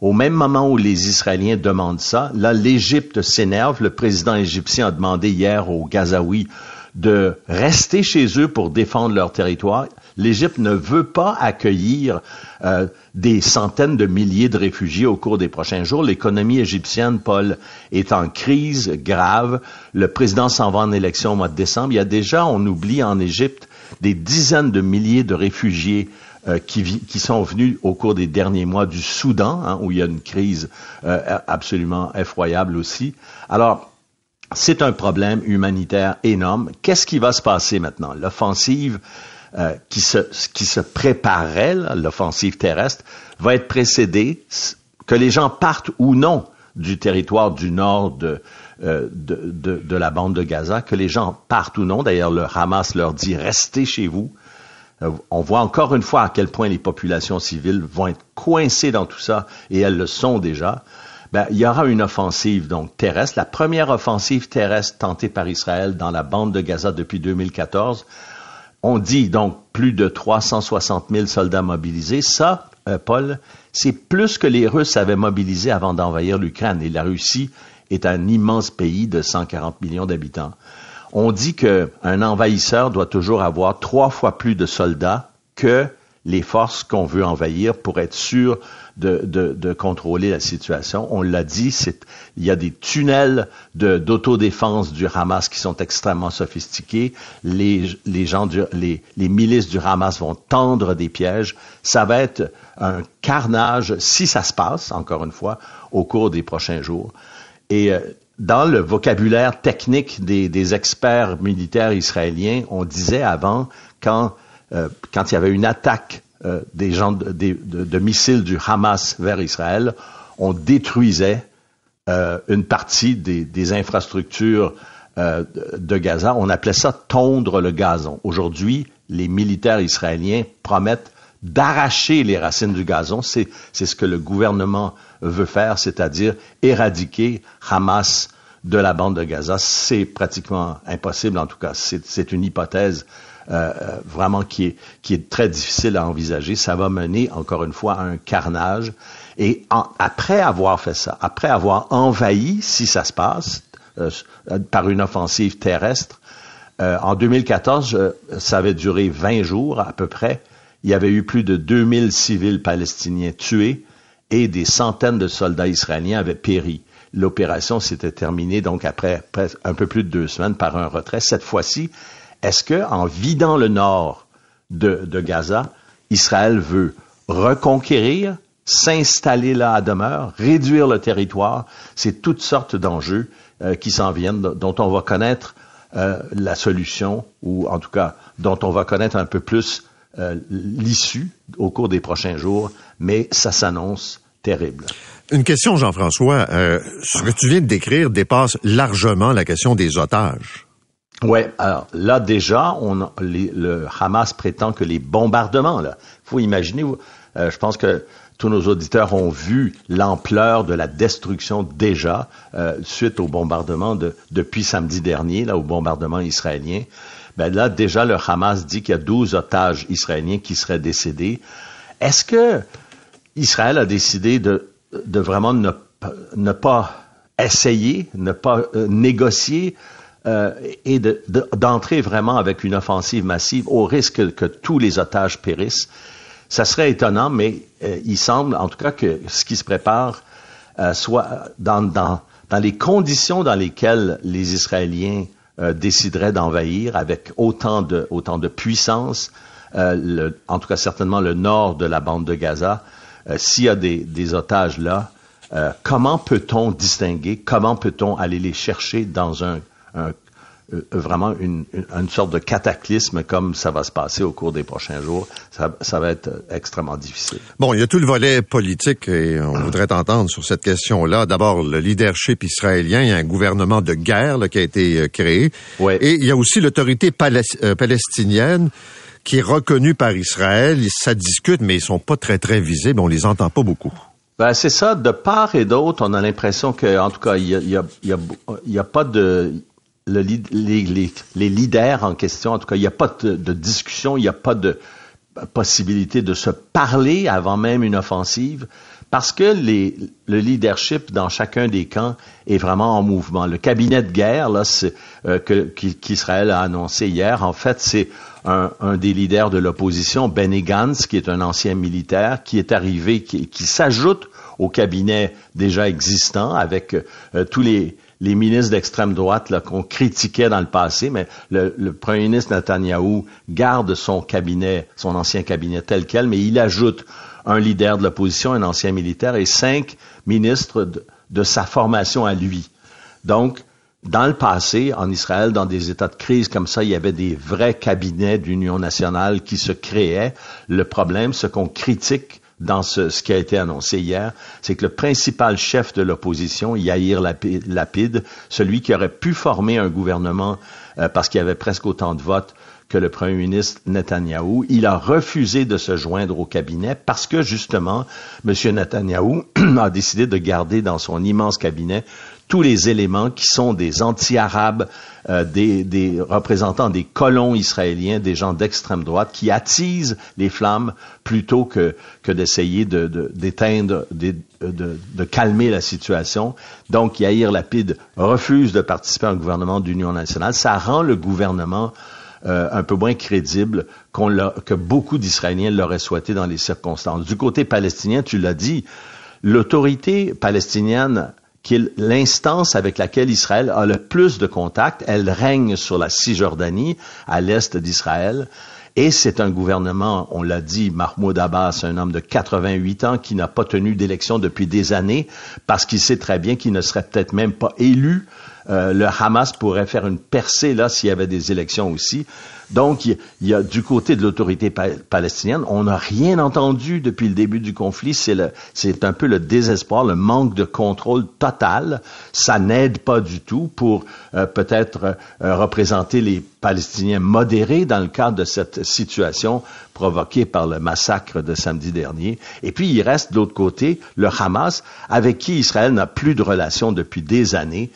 au même moment où les Israéliens demandent ça, là l'Égypte s'énerve, le président égyptien a demandé hier aux Gazaouis de rester chez eux pour défendre leur territoire. L'Égypte ne veut pas accueillir euh, des centaines de milliers de réfugiés au cours des prochains jours. L'économie égyptienne, Paul, est en crise grave. Le président s'en va en élection au mois de décembre. Il y a déjà, on oublie en Égypte, des dizaines de milliers de réfugiés euh, qui, qui, sont venus au cours des derniers mois du Soudan, hein, où il y a une crise euh, absolument effroyable aussi. Alors, c'est un problème humanitaire énorme. Qu'est-ce qui va se passer maintenant? L'offensive euh, qui, se, qui se l'offensive terrestre, va être précédée, que les gens partent ou non du territoire du nord de, de, de, de, la bande de Gaza, que les gens partent ou non. D'ailleurs, le Hamas leur dit restez chez vous. Euh, on voit encore une fois à quel point les populations civiles vont être coincées dans tout ça, et elles le sont déjà. Ben, il y aura une offensive donc terrestre, la première offensive terrestre tentée par Israël dans la bande de Gaza depuis 2014. On dit donc plus de 360 000 soldats mobilisés. Ça, euh, Paul, c'est plus que les Russes avaient mobilisé avant d'envahir l'Ukraine. Et la Russie est un immense pays de 140 millions d'habitants on dit qu'un envahisseur doit toujours avoir trois fois plus de soldats que les forces qu'on veut envahir pour être sûr de, de, contrôler la situation. On l'a dit, il y a des tunnels d'autodéfense du Hamas qui sont extrêmement sophistiqués. Les, les gens, les milices du Hamas vont tendre des pièges. Ça va être un carnage si ça se passe, encore une fois, au cours des prochains jours. Et euh, dans le vocabulaire technique des, des, experts militaires israéliens, on disait avant, quand, euh, quand il y avait une attaque euh, des gens de, de, de, missiles du Hamas vers Israël, on détruisait euh, une partie des, des infrastructures euh, de Gaza. On appelait ça tondre le gazon. Aujourd'hui, les militaires israéliens promettent d'arracher les racines du gazon. C'est ce que le gouvernement veut faire, c'est-à-dire éradiquer Hamas de la bande de Gaza, c'est pratiquement impossible. En tout cas, c'est une hypothèse euh, vraiment qui est, qui est très difficile à envisager. Ça va mener, encore une fois, à un carnage. Et après avoir fait ça, après avoir envahi, si ça se passe, euh, par une offensive terrestre, euh, en 2014, euh, ça avait duré 20 jours à peu près. Il y avait eu plus de 2000 civils palestiniens tués et des centaines de soldats israéliens avaient péri. L'opération s'était terminée donc après un peu plus de deux semaines par un retrait. Cette fois-ci, est-ce que en vidant le nord de, Gaza, Israël veut reconquérir, s'installer là à demeure, réduire le territoire? C'est toutes sortes d'enjeux euh, qui s'en viennent, dont on va connaître euh, la solution, ou en tout cas dont on va connaître un peu plus euh, l'issue au cours des prochains jours, mais ça s'annonce terrible. Une question, Jean-François. ce que tu viens de décrire dépasse largement la question des otages. Oui, alors là déjà, on, le Hamas prétend que les bombardements, là, faut imaginer, je pense que tous nos auditeurs ont vu l'ampleur de la destruction déjà euh, suite au bombardement de, depuis samedi dernier, là, au bombardement israélien. Ben là, déjà, le Hamas dit qu'il y a 12 otages israéliens qui seraient décédés. Est-ce que Israël a décidé de, de vraiment ne, ne pas essayer, ne pas euh, négocier euh, et d'entrer vraiment avec une offensive massive au risque que tous les otages périssent? Ça serait étonnant, mais euh, il semble en tout cas que ce qui se prépare soit dans, dans, dans, les conditions dans lesquelles les Israéliens euh, décideraient d'envahir avec autant de, autant de puissance, le, en tout cas certainement le nord de la bande de Gaza, s'il y a des, des otages là, comment peut-on distinguer, comment peut-on aller les chercher dans un, un, euh, vraiment une, une, sorte de cataclysme comme ça va se passer au cours des prochains jours. Ça, ça, va être extrêmement difficile. Bon, il y a tout le volet politique et on voudrait t'entendre sur cette question-là. D'abord, le leadership israélien, il y a un gouvernement de guerre là, qui a été euh, créé. Ouais. Et il y a aussi l'autorité euh, palestinienne qui est reconnue par Israël. Ça discute, mais ils sont pas très, très visibles. On les entend pas beaucoup. Ben, c'est ça. De part et d'autre, on a l'impression que, en tout cas, il y a, y a, y a, y a pas de, le, les, leaders en question, en tout cas, il n'y a pas de, discussion, il n'y a pas de possibilité de se parler avant même une offensive, parce que le leadership dans chacun des camps est vraiment en mouvement. Le cabinet de guerre, là, euh, qu'Israël a annoncé hier, en fait, c'est un, des leaders de l'opposition, Benny Gantz, qui est un ancien militaire, qui est arrivé, qui, qui s'ajoute au cabinet déjà existant avec euh, tous les les ministres d'extrême droite qu'on critiquait dans le passé, mais le, premier ministre Netanyahou garde son cabinet, son ancien cabinet tel quel, mais il ajoute un leader de l'opposition, un ancien militaire et cinq ministres de, de sa formation à lui. Donc, dans le passé, en Israël, dans des états de crise comme ça, il y avait des vrais cabinets d'union nationale qui se créaient. Le problème, ce qu'on critique dans ce, qui a été annoncé hier, c'est que le principal chef de l'opposition, Yair Lapid, celui qui aurait pu former un gouvernement euh, parce qu'il y avait presque autant de votes que le premier ministre Netanyahou, il a refusé de se joindre au cabinet parce que justement, M. Netanyahou a décidé de garder dans son immense cabinet tous les éléments qui sont des anti-arabes, euh, des, des, représentants des colons israéliens, des gens d'extrême droite, qui attisent les flammes plutôt que, que d'essayer d'éteindre, de, de, de, de, calmer la situation. Donc, Yair Lapid refuse de participer au gouvernement d'union nationale. Ça rend le gouvernement euh, un peu moins crédible qu'on que beaucoup d'Israéliens l'auraient souhaité dans les circonstances. Du côté palestinien, tu l'as dit, l'autorité palestinienne qui l'instance avec laquelle Israël a le plus de contacts. Elle règne sur la Cisjordanie, à l'est d'Israël. Et c'est un gouvernement, on l'a dit, Mahmoud Abbas, un homme de 88 ans qui n'a pas tenu d'élection depuis des années parce qu'il sait très bien qu'il ne serait peut-être même pas élu. Euh, le Hamas pourrait faire une percée là s'il y avait des élections aussi. Donc, il y, a du côté de l'autorité palestinienne, on n'a rien entendu depuis le début du conflit. C'est un peu le désespoir, le manque de contrôle total. Ça n'aide pas du tout pour euh, peut-être euh, représenter les Palestiniens modérés dans le cadre de cette situation provoquée par le massacre de samedi dernier. Et puis, il reste de l'autre côté le Hamas, avec qui Israël n'a plus de relations depuis des années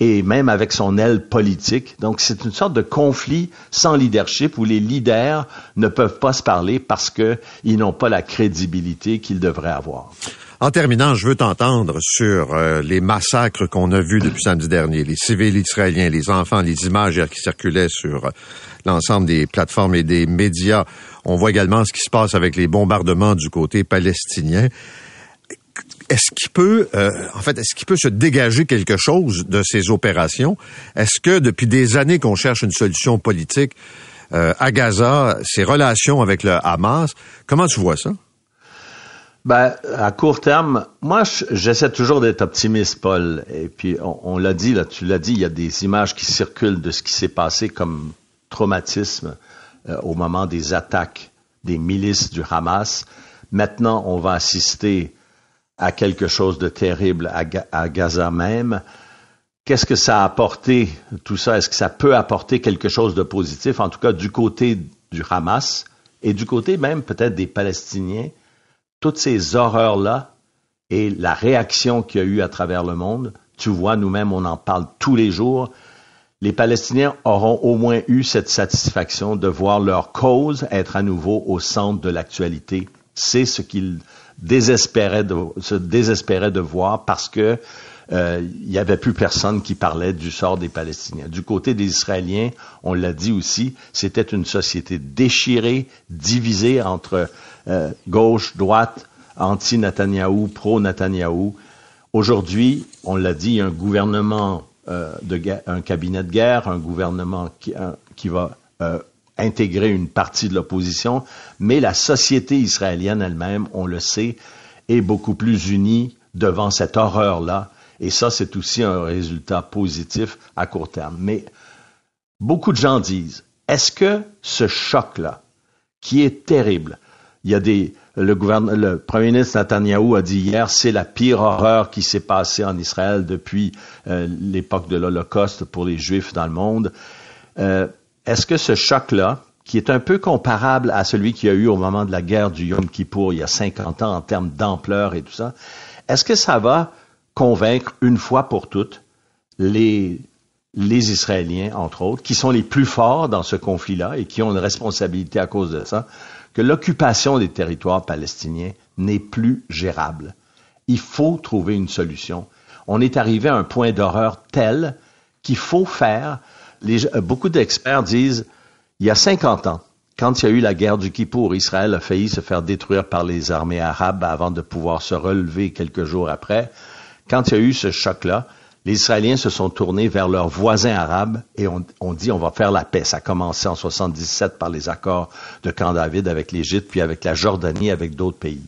et même avec son aile politique. Donc c'est une sorte de conflit sans leadership où les leaders ne peuvent pas se parler parce qu'ils n'ont pas la crédibilité qu'ils devraient avoir. En terminant, je veux t'entendre sur euh, les massacres qu'on a vus depuis samedi dernier, les civils israéliens, les enfants, les images qui circulaient sur euh, l'ensemble des plateformes et des médias. On voit également ce qui se passe avec les bombardements du côté palestinien. Est-ce qu'il peut, euh, en fait, est-ce qu'il peut se dégager quelque chose de ces opérations? Est-ce que depuis des années qu'on cherche une solution politique à Gaza, ces relations avec le Hamas, comment tu vois ça? Ben, à court terme, moi, j'essaie toujours d'être optimiste, Paul. Et puis, on, l'a dit, là, tu l'as dit, il y a des images qui circulent de ce qui s'est passé comme traumatisme euh, au moment des attaques des milices du Hamas. Maintenant, on va assister à quelque chose de terrible à, Gaza même. Qu'est-ce que ça a apporté, tout ça? Est-ce que ça peut apporter quelque chose de positif, en tout cas du côté du Hamas et du côté même peut-être des Palestiniens? toutes ces horreurs-là et la réaction qu'il y a eu à travers le monde, tu vois, nous-mêmes, on en parle tous les jours. Les Palestiniens auront au moins eu cette satisfaction de voir leur cause être à nouveau au centre de l'actualité. C'est ce qu'ils désespéraient de, se désespéraient de voir parce que euh, il n'y avait plus personne qui parlait du sort des Palestiniens. Du côté des Israéliens, on l'a dit aussi, c'était une société déchirée, divisée entre euh, gauche, droite, anti-Netanyahou, pro-Netanyahou. Aujourd'hui, on l'a dit, il y a un gouvernement, euh, de un cabinet de guerre, un gouvernement qui, qui va intégrer une partie de l'opposition, mais la société israélienne elle-même, on le sait, est beaucoup plus unie devant cette horreur-là et ça, c'est aussi un résultat positif à court terme. Mais beaucoup de gens disent, est-ce que ce choc-là, qui est terrible, il y a des, le, le premier ministre Netanyahou a dit hier, c'est la pire horreur qui s'est passée en Israël depuis euh, l'époque de l'Holocauste pour les Juifs dans le monde. Euh, est-ce que ce choc-là, qui est un peu comparable à celui qu'il y a eu au moment de la guerre du Yom Kippour il y a 50 ans en termes d'ampleur et tout ça, est-ce que ça va convaincre une fois pour toutes les, les Israéliens, entre autres, qui sont les plus forts dans ce conflit-là et qui ont une responsabilité à cause de ça, que l'occupation des territoires palestiniens n'est plus gérable? Il faut trouver une solution. On est arrivé à un point d'horreur tel qu'il faut faire. Les, beaucoup d'experts disent, il y a 50 ans, quand il y a eu la guerre du Kippour, Israël a failli se faire détruire par les armées arabes avant de pouvoir se relever quelques jours après. Quand il y a eu ce choc-là, les Israéliens se sont tournés vers leurs voisins arabes et on, dit on va faire la paix. Ça a commencé en 77 par les accords de Camp David avec l'Égypte, puis avec la Jordanie, avec d'autres pays.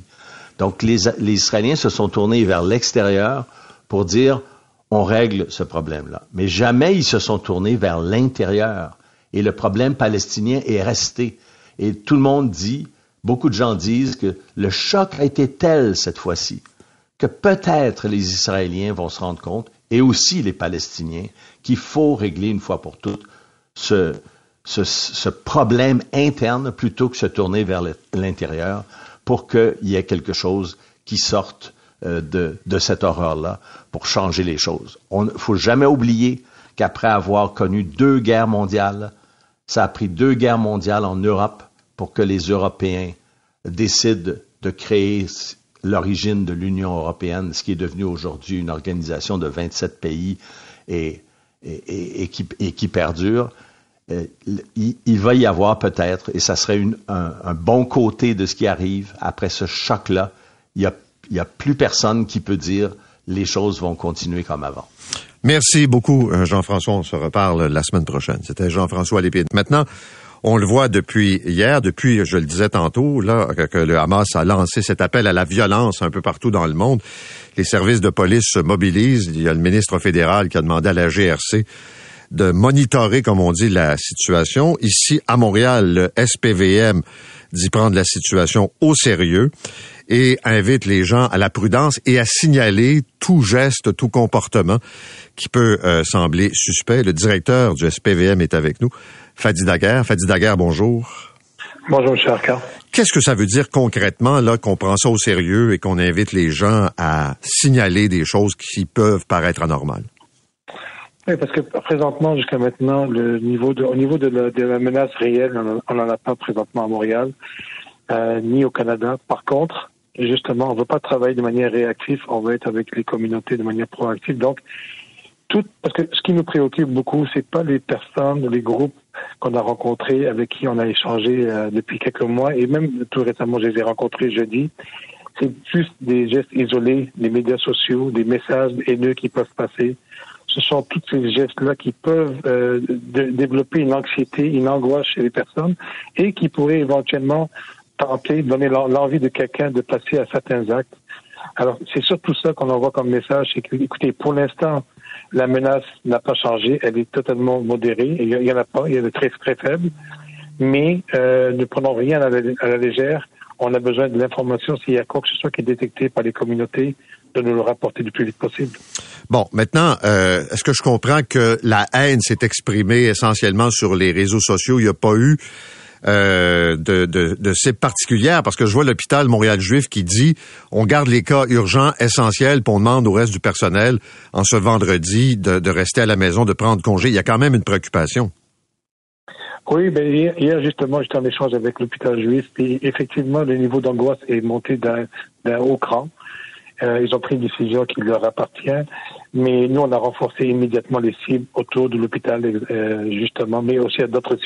Donc les Israéliens se sont tournés vers l'extérieur pour dire on règle ce problème-là. Mais jamais ils se sont tournés vers l'intérieur. Et le problème palestinien est resté. Et tout le monde dit, beaucoup de gens disent que le choc a été tel cette fois-ci que peut-être les Israéliens vont se rendre compte, et aussi les Palestiniens, qu'il faut régler une fois pour toutes ce, ce, problème interne plutôt que se tourner vers l'intérieur pour qu'il y ait quelque chose qui sorte euh, de, de, cette horreur-là pour changer les choses. Il ne faut jamais oublier qu'après avoir connu deux guerres mondiales, ça a pris deux guerres mondiales en Europe pour que les Européens décident de créer l'origine de l'Union européenne, ce qui est devenu aujourd'hui une organisation de 27 pays et, qui, perdure, euh, il, va y avoir peut-être, et ça serait un, bon côté de ce qui arrive après ce choc-là, il n'y a, y a plus personne qui peut dire les choses vont continuer comme avant. Merci beaucoup, euh, Jean-François. On se reparle la semaine prochaine. C'était Jean-François Lépine. Maintenant, on le voit depuis hier, depuis, je le disais tantôt, là, que, le Hamas a lancé cet appel à la violence un peu partout dans le monde. Les services de police se mobilisent. Il y a le ministre fédéral qui a demandé à la GRC de monitorer, comme on dit, la situation. Ici, à Montréal, le SPVM dit prendre la situation au sérieux et invite les gens à la prudence et à signaler tout geste, tout comportement qui peut euh, sembler suspect. Le directeur du SPVM est avec nous. Fadi Daguerre. Fadi Daguerre, bonjour. Bonjour, M. Arcand. Qu'est-ce que ça veut dire concrètement, là, qu'on prend ça au sérieux et qu'on invite les gens à signaler des choses qui peuvent paraître anormales? Oui, parce que présentement, jusqu'à maintenant, le niveau de, au niveau de la, de la menace réelle, on n'en a pas présentement à Montréal, euh, ni au Canada. Par contre, justement, on ne veut pas travailler de manière réactive, on veut être avec les communautés de manière proactive. Donc, tout, parce que ce qui nous préoccupe beaucoup, c'est pas les personnes, les groupes qu'on a rencontrés, avec qui on a échangé euh, depuis quelques mois, et même tout récemment, je les ai rencontrés jeudi. C'est juste des gestes isolés, des médias sociaux, des messages haineux qui peuvent passer. Ce sont tous ces gestes-là qui peuvent euh, développer une anxiété, une angoisse chez les personnes et qui pourraient éventuellement tenter, donner l'envie de quelqu'un de passer à certains actes. Alors, c'est surtout ça qu'on envoie comme message, c'est que, écoutez, pour l'instant, la menace n'a pas changé, elle est totalement modérée, il n'y en a pas, il y a de très très faibles, mais euh, ne prenons rien à la, légère. On a besoin de l'information s'il y a quoi que ce soit qui est détecté par les communautés, de nous le rapporter le plus vite possible. Bon, maintenant, euh, est-ce que je comprends que la haine s'est exprimée essentiellement sur les réseaux sociaux? Il n'y a pas eu euh, de, de, de ces particulières, parce que je vois l'hôpital Montréal-Juif qui dit on garde les cas urgents, essentiels, puis on demande au reste du personnel en ce vendredi de, de rester à la maison, de prendre congé. Il y a quand même une préoccupation. Oui, ben hier, justement, j'étais en échange avec l'hôpital juif, et effectivement, le niveau d'angoisse est monté d'un haut cran. Euh, ils ont pris une décision qui leur appartient, mais nous, on a renforcé immédiatement les cibles autour de l'hôpital, euh, justement, mais aussi à d'autres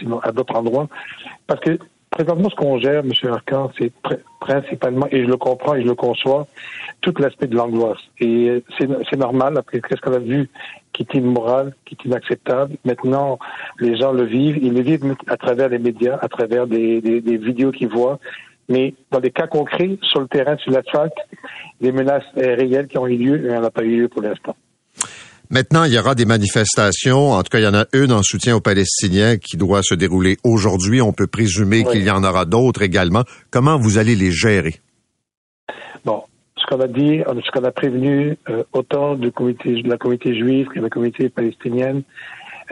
endroits, parce que présentement, ce qu'on gère, M. Arcan, c'est principalement, et je le comprends et je le conçois, tout l'aspect de l'angoisse. Et c'est normal, après qu'est-ce qu'on a vu qui est immoral, qui est inacceptable? Maintenant, les gens le vivent. Ils le vivent à travers les médias, à travers des, vidéos qu'ils voient. Mais dans des cas concrets, sur le terrain, sur l'asphalte, les menaces réelles qui ont eu lieu, il n'y en a pas eu lieu pour l'instant. Maintenant, il y aura des manifestations. En tout cas, il y en a une en soutien aux Palestiniens qui doit se dérouler aujourd'hui. On peut présumer qu'il y en aura d'autres également. Comment vous allez les gérer? Bon, ce qu'on a dit, ce qu'on a prévenu euh, autant du comité, de la communauté juive que de la communauté palestinienne,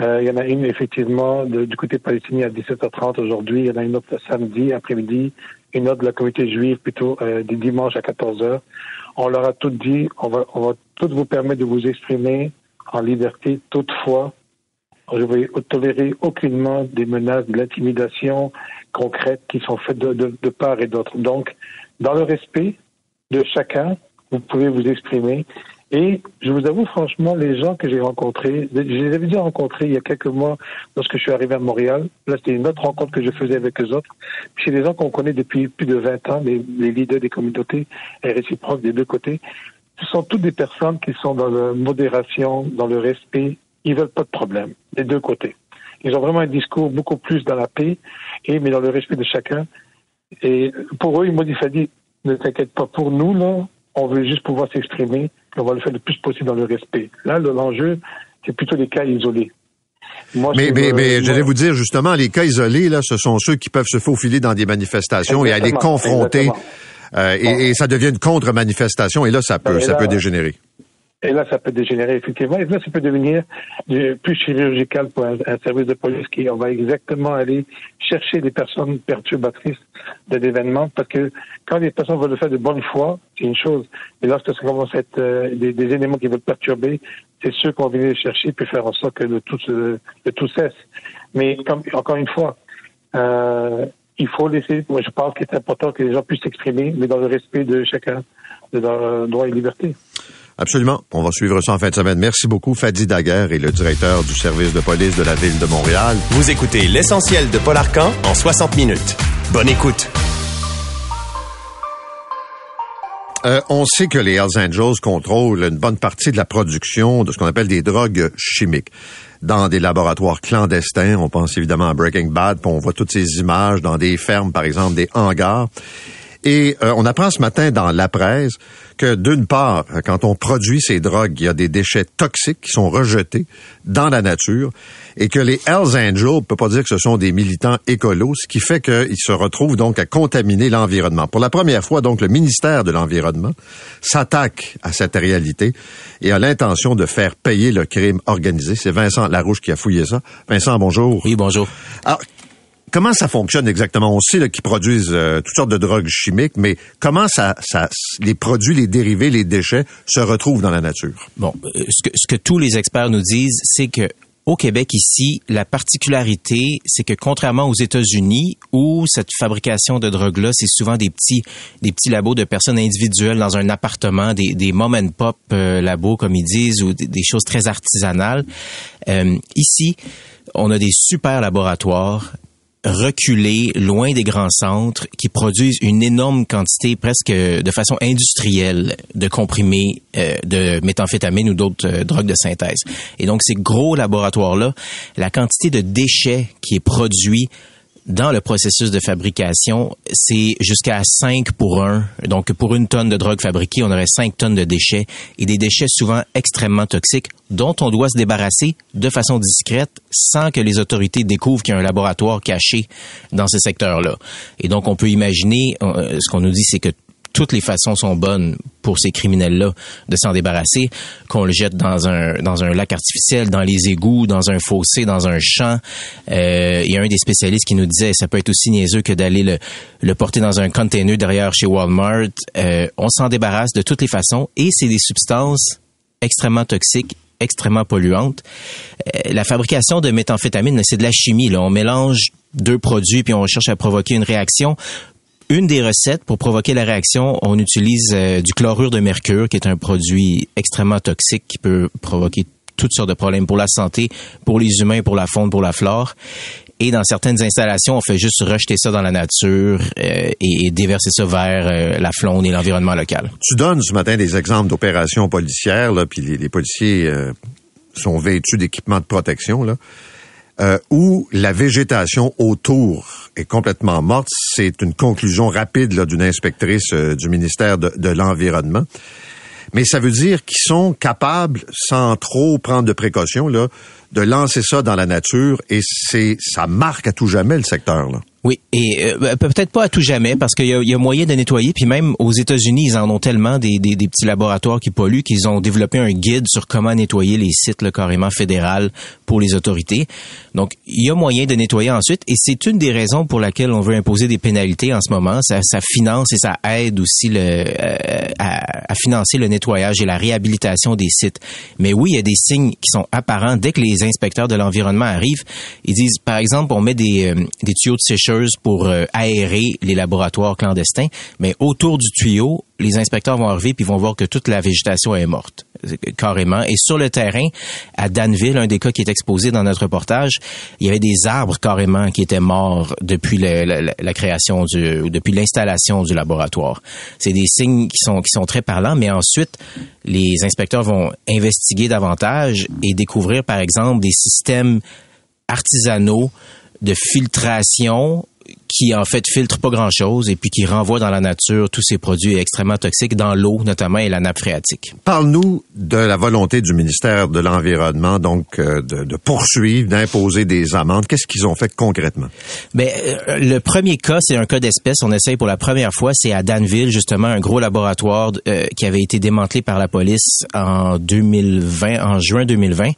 euh, il y en a une effectivement du côté palestinien à 17h30 aujourd'hui. Il y en a une autre samedi après-midi une autre de la communauté juive plutôt euh, du dimanche à 14 heures. On leur a tout dit, on va, on va tout vous permettre de vous exprimer en liberté toutefois. Je ne vais tolérer aucunement des menaces, de l'intimidation concrète qui sont faites de, part et d'autre. Donc, dans le respect de chacun, vous pouvez vous exprimer et je vous avoue franchement, les gens que j'ai rencontrés, je les avais déjà rencontrés il y a quelques mois lorsque je suis arrivé à Montréal. Là, c'était une autre rencontre que je faisais avec eux autres. C'est des gens qu'on connaît depuis plus de 20 ans, les, les leaders des communautés et réciproques des deux côtés. Ce sont toutes des personnes qui sont dans la modération, dans le respect. Ils veulent pas de problème, des deux côtés. Ils ont vraiment un discours beaucoup plus dans la paix, et mais dans le respect de chacun. Et pour eux, ils m'ont dit, ne t'inquiète pas, pour nous, là, on veut juste pouvoir s'exprimer, on va le faire le plus possible dans le respect. Là, l'enjeu, c'est plutôt les cas isolés. mais mais, mais j'allais vous dire justement, les cas isolés, là, ce sont ceux qui peuvent se faufiler dans des manifestations et aller confronter. Euh, et, et, ça devient une contre-manifestation et là, ça peut, ça peut dégénérer. Et là, ça peut dégénérer effectivement. Et là, ça peut devenir plus chirurgical pour un, service de police qui on va exactement aller chercher des personnes perturbatrices de l'événement parce que quand les personnes veulent le faire de bonne foi, c'est une chose. Mais lorsque ça commence à être euh, des, éléments qui veulent perturber, c'est ceux qu'on va venir chercher puis faire en sorte que le tout, le tout cesse. Mais comme, encore une fois, euh, il faut laisser, moi je pense qu'il est important que les gens puissent s'exprimer, mais dans le respect de chacun, de leurs droits et libertés. Absolument. On va suivre ça en fin de semaine. Merci beaucoup, Fadi Daguerre et le directeur du service de police de la ville de Montréal. Vous écoutez l'essentiel de Paul Arcan en 60 minutes. Bonne écoute. Euh, on sait que les Hells Angels contrôlent une bonne partie de la production de ce qu'on appelle des drogues chimiques dans des laboratoires clandestins. On pense évidemment à Breaking Bad, puis on voit toutes ces images dans des fermes, par exemple, des hangars. Et euh, on apprend ce matin dans la presse que d'une part, quand on produit ces drogues, il y a des déchets toxiques qui sont rejetés dans la nature et que les Hells Angels, on peut pas dire que ce sont des militants écolos, ce qui fait qu'ils se retrouvent donc à contaminer l'environnement. Pour la première fois, donc, le ministère de l'Environnement s'attaque à cette réalité et a l'intention de faire payer le crime organisé. C'est Vincent Larouche qui a fouillé ça. Vincent, bonjour. Oui, bonjour. Alors, comment ça fonctionne exactement? On sait qu'ils produisent euh, toutes sortes de drogues chimiques, mais comment ça, ça, les produits, les dérivés, les déchets se retrouvent dans la nature? Bon, euh, ce que, ce que tous les experts nous disent, c'est que au Québec ici, la particularité, c'est que contrairement aux États-Unis, où cette fabrication de drogue-là, c'est souvent des petits, des petits labos de personnes individuelles dans un appartement, des, des mom and pop euh, labos comme ils disent, ou des, choses très artisanales. Euh, ici, on a des super laboratoires reculés, loin des grands centres, qui produisent une énorme quantité, presque de façon industrielle, de comprimés euh, de méthamphétamine ou d'autres euh, drogues de synthèse. Et donc, ces gros laboratoires-là, la quantité de déchets qui est produit dans le processus de fabrication, c'est jusqu'à 5 pour 1. Donc, pour une tonne de drogue fabriquée, on aurait 5 tonnes de déchets et des déchets souvent extrêmement toxiques dont on doit se débarrasser de façon discrète sans que les autorités découvrent qu'il y a un laboratoire caché dans ce secteur-là. Et donc, on peut imaginer, euh, ce qu'on nous dit, c'est que toutes les façons sont bonnes pour ces criminels-là de s'en débarrasser, qu'on le jette dans un dans un lac artificiel, dans les égouts, dans un fossé, dans un champ. Euh, il y a un des spécialistes qui nous disait ça peut être aussi niaiseux que d'aller le, le porter dans un container derrière chez Walmart. Euh, on s'en débarrasse de toutes les façons et c'est des substances extrêmement toxiques extrêmement polluantes. Euh, la fabrication de méthamphétamine, c'est de la chimie. Là. On mélange deux produits puis on cherche à provoquer une réaction une des recettes pour provoquer la réaction, on utilise euh, du chlorure de mercure, qui est un produit extrêmement toxique qui peut provoquer toutes sortes de problèmes pour la santé, pour les humains, pour la faune, pour la flore. Et dans certaines installations, on fait juste rejeter ça dans la nature euh, et, déverser ça vers euh, la faune et l'environnement local. Tu donnes ce matin des exemples d'opérations policières, puis les, policiers sont vêtus d'équipements de protection. Là euh, où la végétation autour est complètement morte. C'est une conclusion rapide d'une inspectrice euh, du ministère de, de l'Environnement. Mais ça veut dire qu'ils sont capables, sans trop prendre de précautions, là, de lancer ça dans la nature et c'est ça marque à tout jamais le secteur. Là. Oui, et euh, ben, peut-être pas à tout jamais, parce qu'il y, y, a moyen de nettoyer. Puis même aux États-Unis, ils en ont tellement des, des, des, petits laboratoires qui polluent qu'ils ont développé un guide sur comment nettoyer les sites le carrément fédéral pour les autorités. Donc, il y a moyen de nettoyer ensuite, et c'est une des raisons pour laquelle on veut imposer des pénalités en ce moment. Ça, ça finance et ça aide aussi le, euh, à, à financer le nettoyage et la réhabilitation des sites. Mais oui, il y a des signes qui sont apparents dès que les inspecteurs de l'environnement arrivent. Ils disent, par exemple, on met des, euh, des tuyaux de séchage pour euh, aérer les laboratoires clandestins, mais autour du tuyau, les inspecteurs vont arriver puis vont voir que toute la végétation est morte carrément. Et sur le terrain, à Danville, un des cas qui est exposé dans notre reportage, il y avait des arbres carrément qui étaient morts depuis la, création depuis l'installation du laboratoire. C'est des signes qui sont très parlants. Mais ensuite, les inspecteurs vont investiguer davantage et découvrir, par exemple, des systèmes artisanaux de filtration qui en fait filtre pas grand chose et puis qui renvoie dans la nature tous ces produits extrêmement toxiques dans l'eau notamment et la nappe phréatique. Parle-nous de la volonté du ministère de l'environnement donc euh, de, de, poursuivre, d'imposer des amendes. Qu'est-ce qu'ils ont fait concrètement? Ben euh, le premier cas c'est un cas d'espèce. On essaye pour la première fois, c'est à Danville justement un gros laboratoire euh, qui avait été démantelé par la police en 2020, en juin 2020.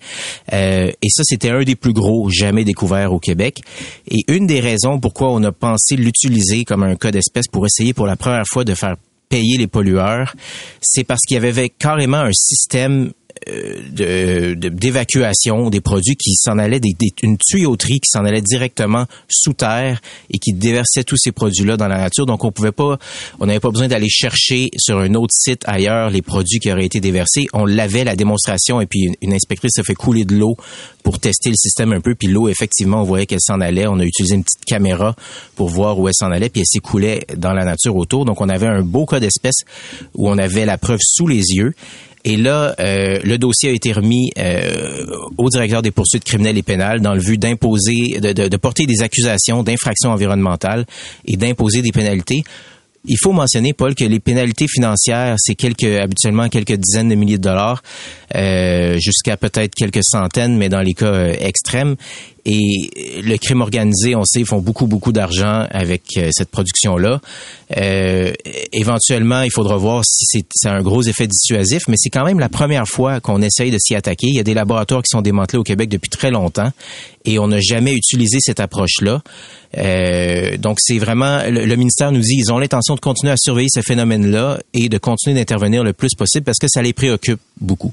et ça c'était un des plus gros jamais découverts au Québec. Et une des raisons pourquoi on a l'utiliser comme un cas d'espèce pour essayer pour la première fois de faire payer les pollueurs, c'est parce qu'il y avait carrément un système euh, de d'évacuation des produits qui s'en allaient des, une tuyauterie qui s'en allait directement sous terre et qui déversait tous ces produits-là dans la nature. Donc on pouvait pas, on n'avait pas besoin d'aller chercher sur un autre site ailleurs les produits qui auraient été déversés. On l'avait la démonstration et puis une, inspectrice a fait couler de l'eau pour tester le système un peu. Puis l'eau effectivement on voyait qu'elle s'en allait. On a utilisé une petite caméra pour voir où elle s'en allait puis elle s'écoulait dans la nature autour. Donc on avait un beau cas d'espèce où on avait la preuve sous les yeux et là, euh, le dossier a été remis euh, au directeur des poursuites criminelles et pénales dans le but d'imposer, de, porter des accusations d'infraction environnementale et d'imposer des pénalités. Il faut mentionner, Paul, que les pénalités financières, c'est habituellement quelques dizaines de milliers de dollars, euh, jusqu'à peut-être quelques centaines, mais dans les cas extrêmes. Et le crime organisé, on sait, font beaucoup, beaucoup d'argent avec euh, cette production-là. Euh, éventuellement, il faudra voir si c'est un gros effet dissuasif, mais c'est quand même la première fois qu'on essaye de s'y attaquer. Il y a des laboratoires qui sont démantelés au Québec depuis très longtemps et on n'a jamais utilisé cette approche-là. Euh, donc, c'est vraiment, le, ministère nous dit, ils ont l'intention de continuer à surveiller ce phénomène-là et de continuer d'intervenir le plus possible parce que ça les préoccupe beaucoup.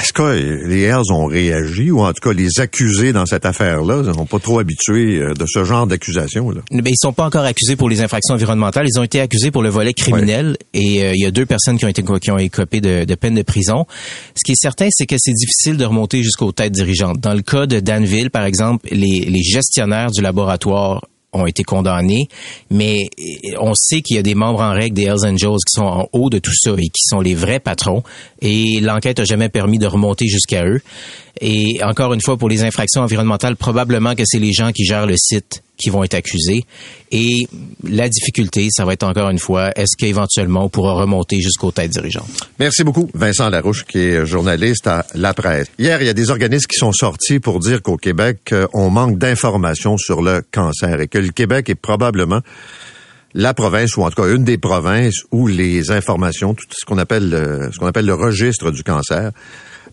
Est-ce que les Hells ont réagi ou en tout cas les accusés dans cette affaire-là ne sont pas trop habitués euh, de ce genre d'accusation là Mais ils sont pas encore accusés pour les infractions environnementales. Ils ont été accusés pour le volet criminel et euh, il y a deux personnes qui ont été qui ont écopé de, de peine de prison. Ce qui est certain, c'est que c'est difficile de remonter jusqu'aux têtes dirigeantes. Dans le cas de Danville, par exemple, les, les gestionnaires du laboratoire ont été condamnés, mais on sait qu'il y a des membres en règle des Hells Angels qui sont en haut de tout ça et qui sont les vrais patrons. Et l'enquête n'a jamais permis de remonter jusqu'à eux. Et encore une fois, pour les infractions environnementales, probablement que c'est les gens qui gèrent le site qui vont être accusés. Et la difficulté, ça va être encore une fois, est-ce qu'éventuellement on pourra remonter jusqu'aux têtes dirigeantes? Merci beaucoup, Vincent Larouche, qui est journaliste à La Presse. Hier, il y a des organismes qui sont sortis pour dire qu'au Québec, euh, on manque d'informations sur le cancer et que le Québec est probablement la province, ou en tout cas une des provinces où les informations, tout ce qu'on appelle, ce qu'on appelle le registre du cancer,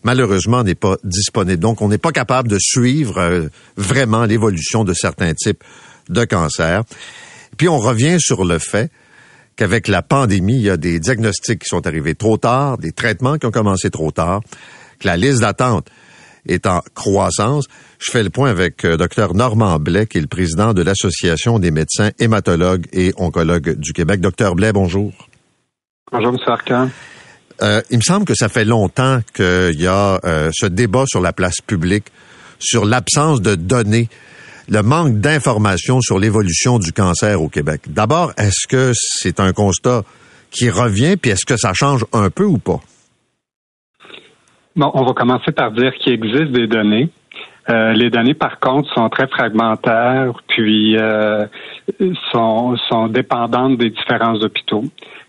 malheureusement, n'est pas disponible. Donc, on n'est pas capable de suivre euh, vraiment l'évolution de certains types de cancers. Puis, on revient sur le fait qu'avec la pandémie, il y a des diagnostics qui sont arrivés trop tard, des traitements qui ont commencé trop tard, que la liste d'attente est en croissance. Je fais le point avec euh, Dr Normand Blais, qui est le président de l'Association des médecins hématologues et oncologues du Québec. Docteur Blais, bonjour. Bonjour, M. Arcan. Euh, il me semble que ça fait longtemps qu'il y a euh, ce débat sur la place publique sur l'absence de données, le manque d'informations sur l'évolution du cancer au Québec. D'abord, est-ce que c'est un constat qui revient, puis est-ce que ça change un peu ou pas? Bon, on va commencer par dire qu'il existe des données. Euh, les données, par contre, sont très fragmentaires, puis sont, sont dépendantes des différents hôpitaux.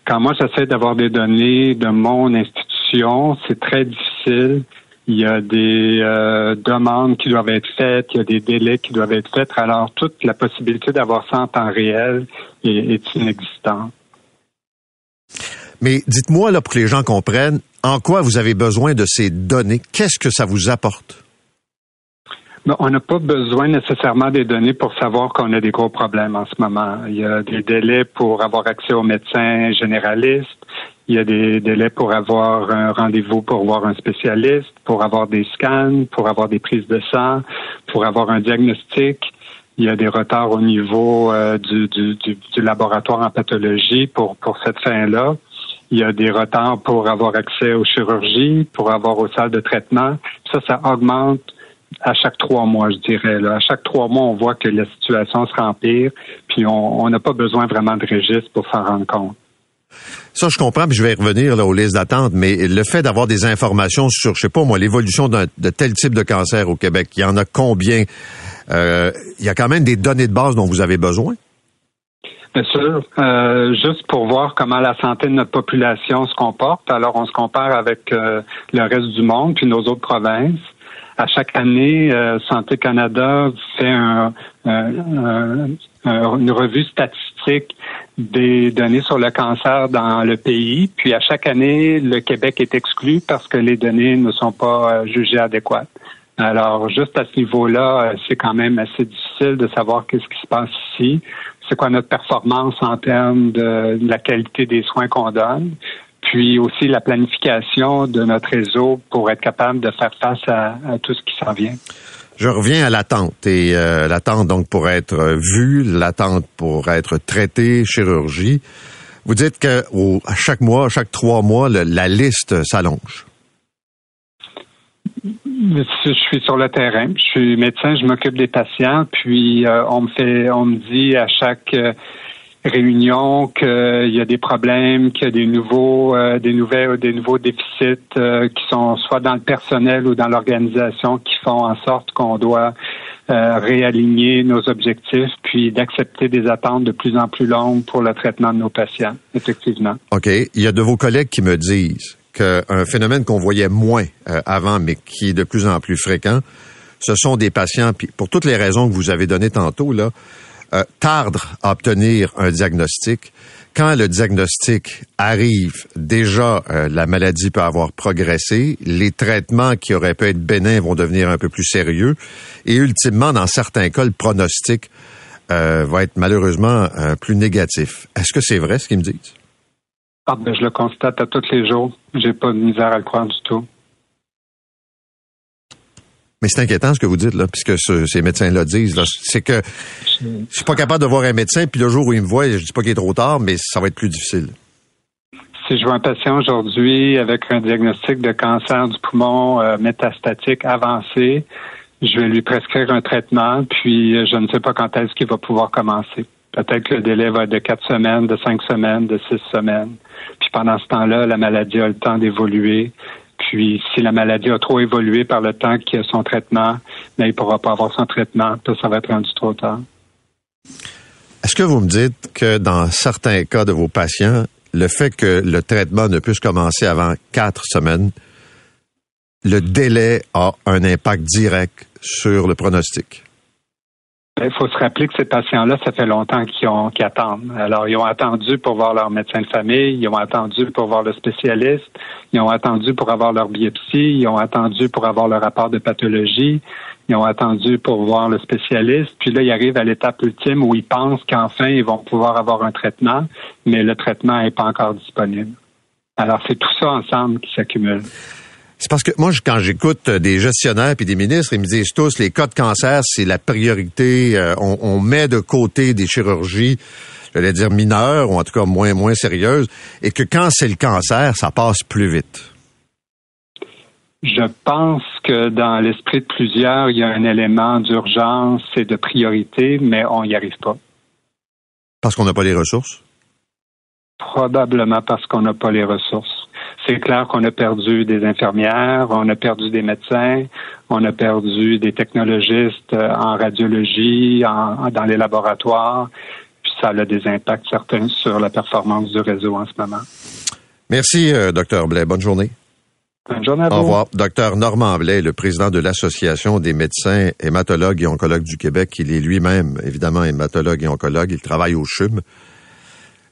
Quand moi, j'essaie d'avoir des données de mon institution, c'est très difficile. Il y a des euh, demandes qui doivent être faites, il y a des délais qui doivent être faits. Alors, toute la possibilité d'avoir ça en temps réel est, est inexistante. Mais dites-moi, là, pour que les gens comprennent, en quoi vous avez besoin de ces données? Qu'est-ce que ça vous apporte? on n'a pas besoin nécessairement des données pour savoir qu'on a des gros problèmes en ce moment. Il y a des délais pour avoir accès aux médecins généralistes. Il y a des délais pour avoir un rendez-vous pour voir un spécialiste, pour avoir des scans, pour avoir des prises de sang, pour avoir un diagnostic. Il y a des retards au niveau euh, du, du, du, laboratoire en pathologie pour, pour cette fin-là. Il y a des retards pour avoir accès aux chirurgies, pour avoir aux salles de traitement. Ça, ça augmente à chaque trois mois, je dirais. À chaque trois mois, on voit que la situation se rempire, puis on n'a pas besoin vraiment de registre pour s'en rendre compte. Ça, je comprends, puis je vais revenir là, aux listes d'attente, mais le fait d'avoir des informations sur, je sais pas moi, l'évolution de tel type de cancer au Québec, il y en a combien? Euh, il y a quand même des données de base dont vous avez besoin? Bien sûr. Euh, juste pour voir comment la santé de notre population se comporte. Alors, on se compare avec euh, le reste du monde, puis nos autres provinces à chaque année, euh, Santé Canada fait une revue statistique des données sur le cancer dans le pays. Puis à chaque année, le Québec est exclu parce que les données ne sont pas euh, jugées adéquates. Alors, juste à ce niveau-là, euh, c'est quand même assez difficile de savoir qu'est-ce qui se passe ici. C'est quoi notre performance en termes de la qualité des soins qu'on donne? Puis aussi la planification de notre réseau pour être capable de faire face à, tout ce qui s'en vient. Je reviens à l'attente et euh, l'attente donc pour être vue, l'attente pour être traité, chirurgie. Vous dites que à chaque mois, chaque trois mois, la liste s'allonge. Je suis sur le terrain. Je suis médecin, je m'occupe des patients, puis euh, on me fait, on me dit à chaque euh, réunion qu'il y a des problèmes, qu'il y a des nouveaux, euh, des nouvelles, des nouveaux déficits euh, qui sont soit dans le personnel ou dans l'organisation qui font en sorte qu'on doit euh, réaligner nos objectifs, puis d'accepter des attentes de plus en plus longues pour le traitement de nos patients, effectivement. OK. Il y a de vos collègues qui me disent qu'un phénomène qu'on voyait moins avant, mais qui est de plus en plus fréquent, ce sont des patients, puis pour toutes les raisons que vous avez données tantôt, là, euh, tardent à obtenir un diagnostic. Quand le diagnostic arrive, déjà, euh, la maladie peut avoir progressé, les traitements qui auraient pu être bénins vont devenir un peu plus sérieux, et ultimement, dans certains cas, le pronostic euh, va être malheureusement plus négatif. Est-ce que c'est vrai ce qu'ils me disent? Ah, ben, je le constate à tous les jours. J'ai pas de misère à le croire du tout. Mais c'est inquiétant ce que vous dites, là, puisque ces médecins-là disent. C'est que je suis pas capable de voir un médecin, puis le jour où il me voit, je dis pas qu'il est trop tard, mais ça va être plus difficile. Si je vois un patient aujourd'hui avec un diagnostic de cancer du poumon euh, métastatique avancé, je vais lui prescrire un traitement, puis euh, je ne sais pas quand est-ce qu'il va pouvoir commencer. Peut-être que le délai va être de quatre semaines, de cinq semaines, de six semaines. Puis pendant ce temps-là, la maladie a le temps d'évoluer. Puis si la maladie a trop évolué par le temps qu'il a son traitement, mais il ne pourra pas avoir son traitement, ça va être rendu trop tard. Est-ce que vous me dites que dans certains cas de vos patients, le fait que le traitement ne puisse commencer avant quatre semaines, le délai a un impact direct sur le pronostic? Il faut se rappeler que ces patients-là, ça fait longtemps qu'ils ont attendent. Alors, ils ont attendu pour voir leur médecin de famille, ils ont attendu pour voir le spécialiste, ils ont attendu pour avoir leur biopsie, ils ont attendu pour avoir le rapport de pathologie, ils ont attendu pour voir le spécialiste. Puis là, ils arrivent à l'étape ultime où ils pensent qu'enfin, ils vont pouvoir avoir un traitement, mais le traitement n'est pas encore disponible. Alors, c'est tout ça ensemble qui s'accumule. C'est parce que moi, quand j'écoute des gestionnaires puis des ministres, ils me disent tous les cas de cancer, c'est la priorité. Euh, on, met de côté des chirurgies, j'allais dire mineures ou en tout cas moins moins sérieuses, et que quand c'est le cancer, ça passe plus vite. Je pense que dans l'esprit de plusieurs, il y a un élément d'urgence et de priorité, mais on n'y arrive pas. Parce qu'on n'a pas les ressources? Probablement parce qu'on n'a pas les ressources c'est clair qu'on a perdu des infirmières, on a perdu des médecins, on a perdu des technologistes euh, en radiologie, dans les laboratoires, puis ça a des impacts certains sur la performance du réseau en ce moment. Merci, euh, docteur Blais. Bonne journée. Bonne journée à vous. Au revoir. Docteur Normand Blais, le président de l'Association des médecins hématologues et oncologues du Québec. Il est lui-même, évidemment, hématologue et oncologue. Il travaille au CHUM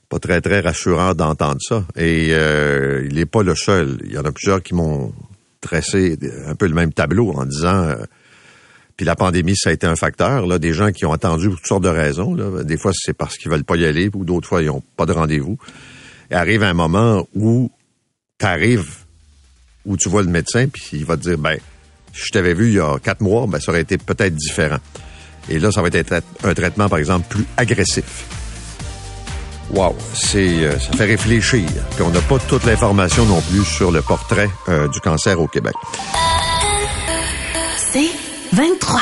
pas très, très rassurant d'entendre ça. Et euh, il n'est pas le seul. Il y en a plusieurs qui m'ont tressé un peu le même tableau en disant... Euh, puis la pandémie, ça a été un facteur. Là, des gens qui ont attendu pour toutes sortes de raisons. Là. Des fois, c'est parce qu'ils veulent pas y aller, ou d'autres fois, ils n'ont pas de rendez-vous. Et arrive un moment où tu arrives, où tu vois le médecin, puis il va te dire, ben, si je t'avais vu il y a quatre mois, ben, ça aurait été peut-être différent. Et là, ça va être un traitement, par exemple, plus agressif. Wow, c'est euh, ça fait réfléchir. Puis on n'a pas toute l'information non plus sur le portrait euh, du cancer au Québec. C'est 23.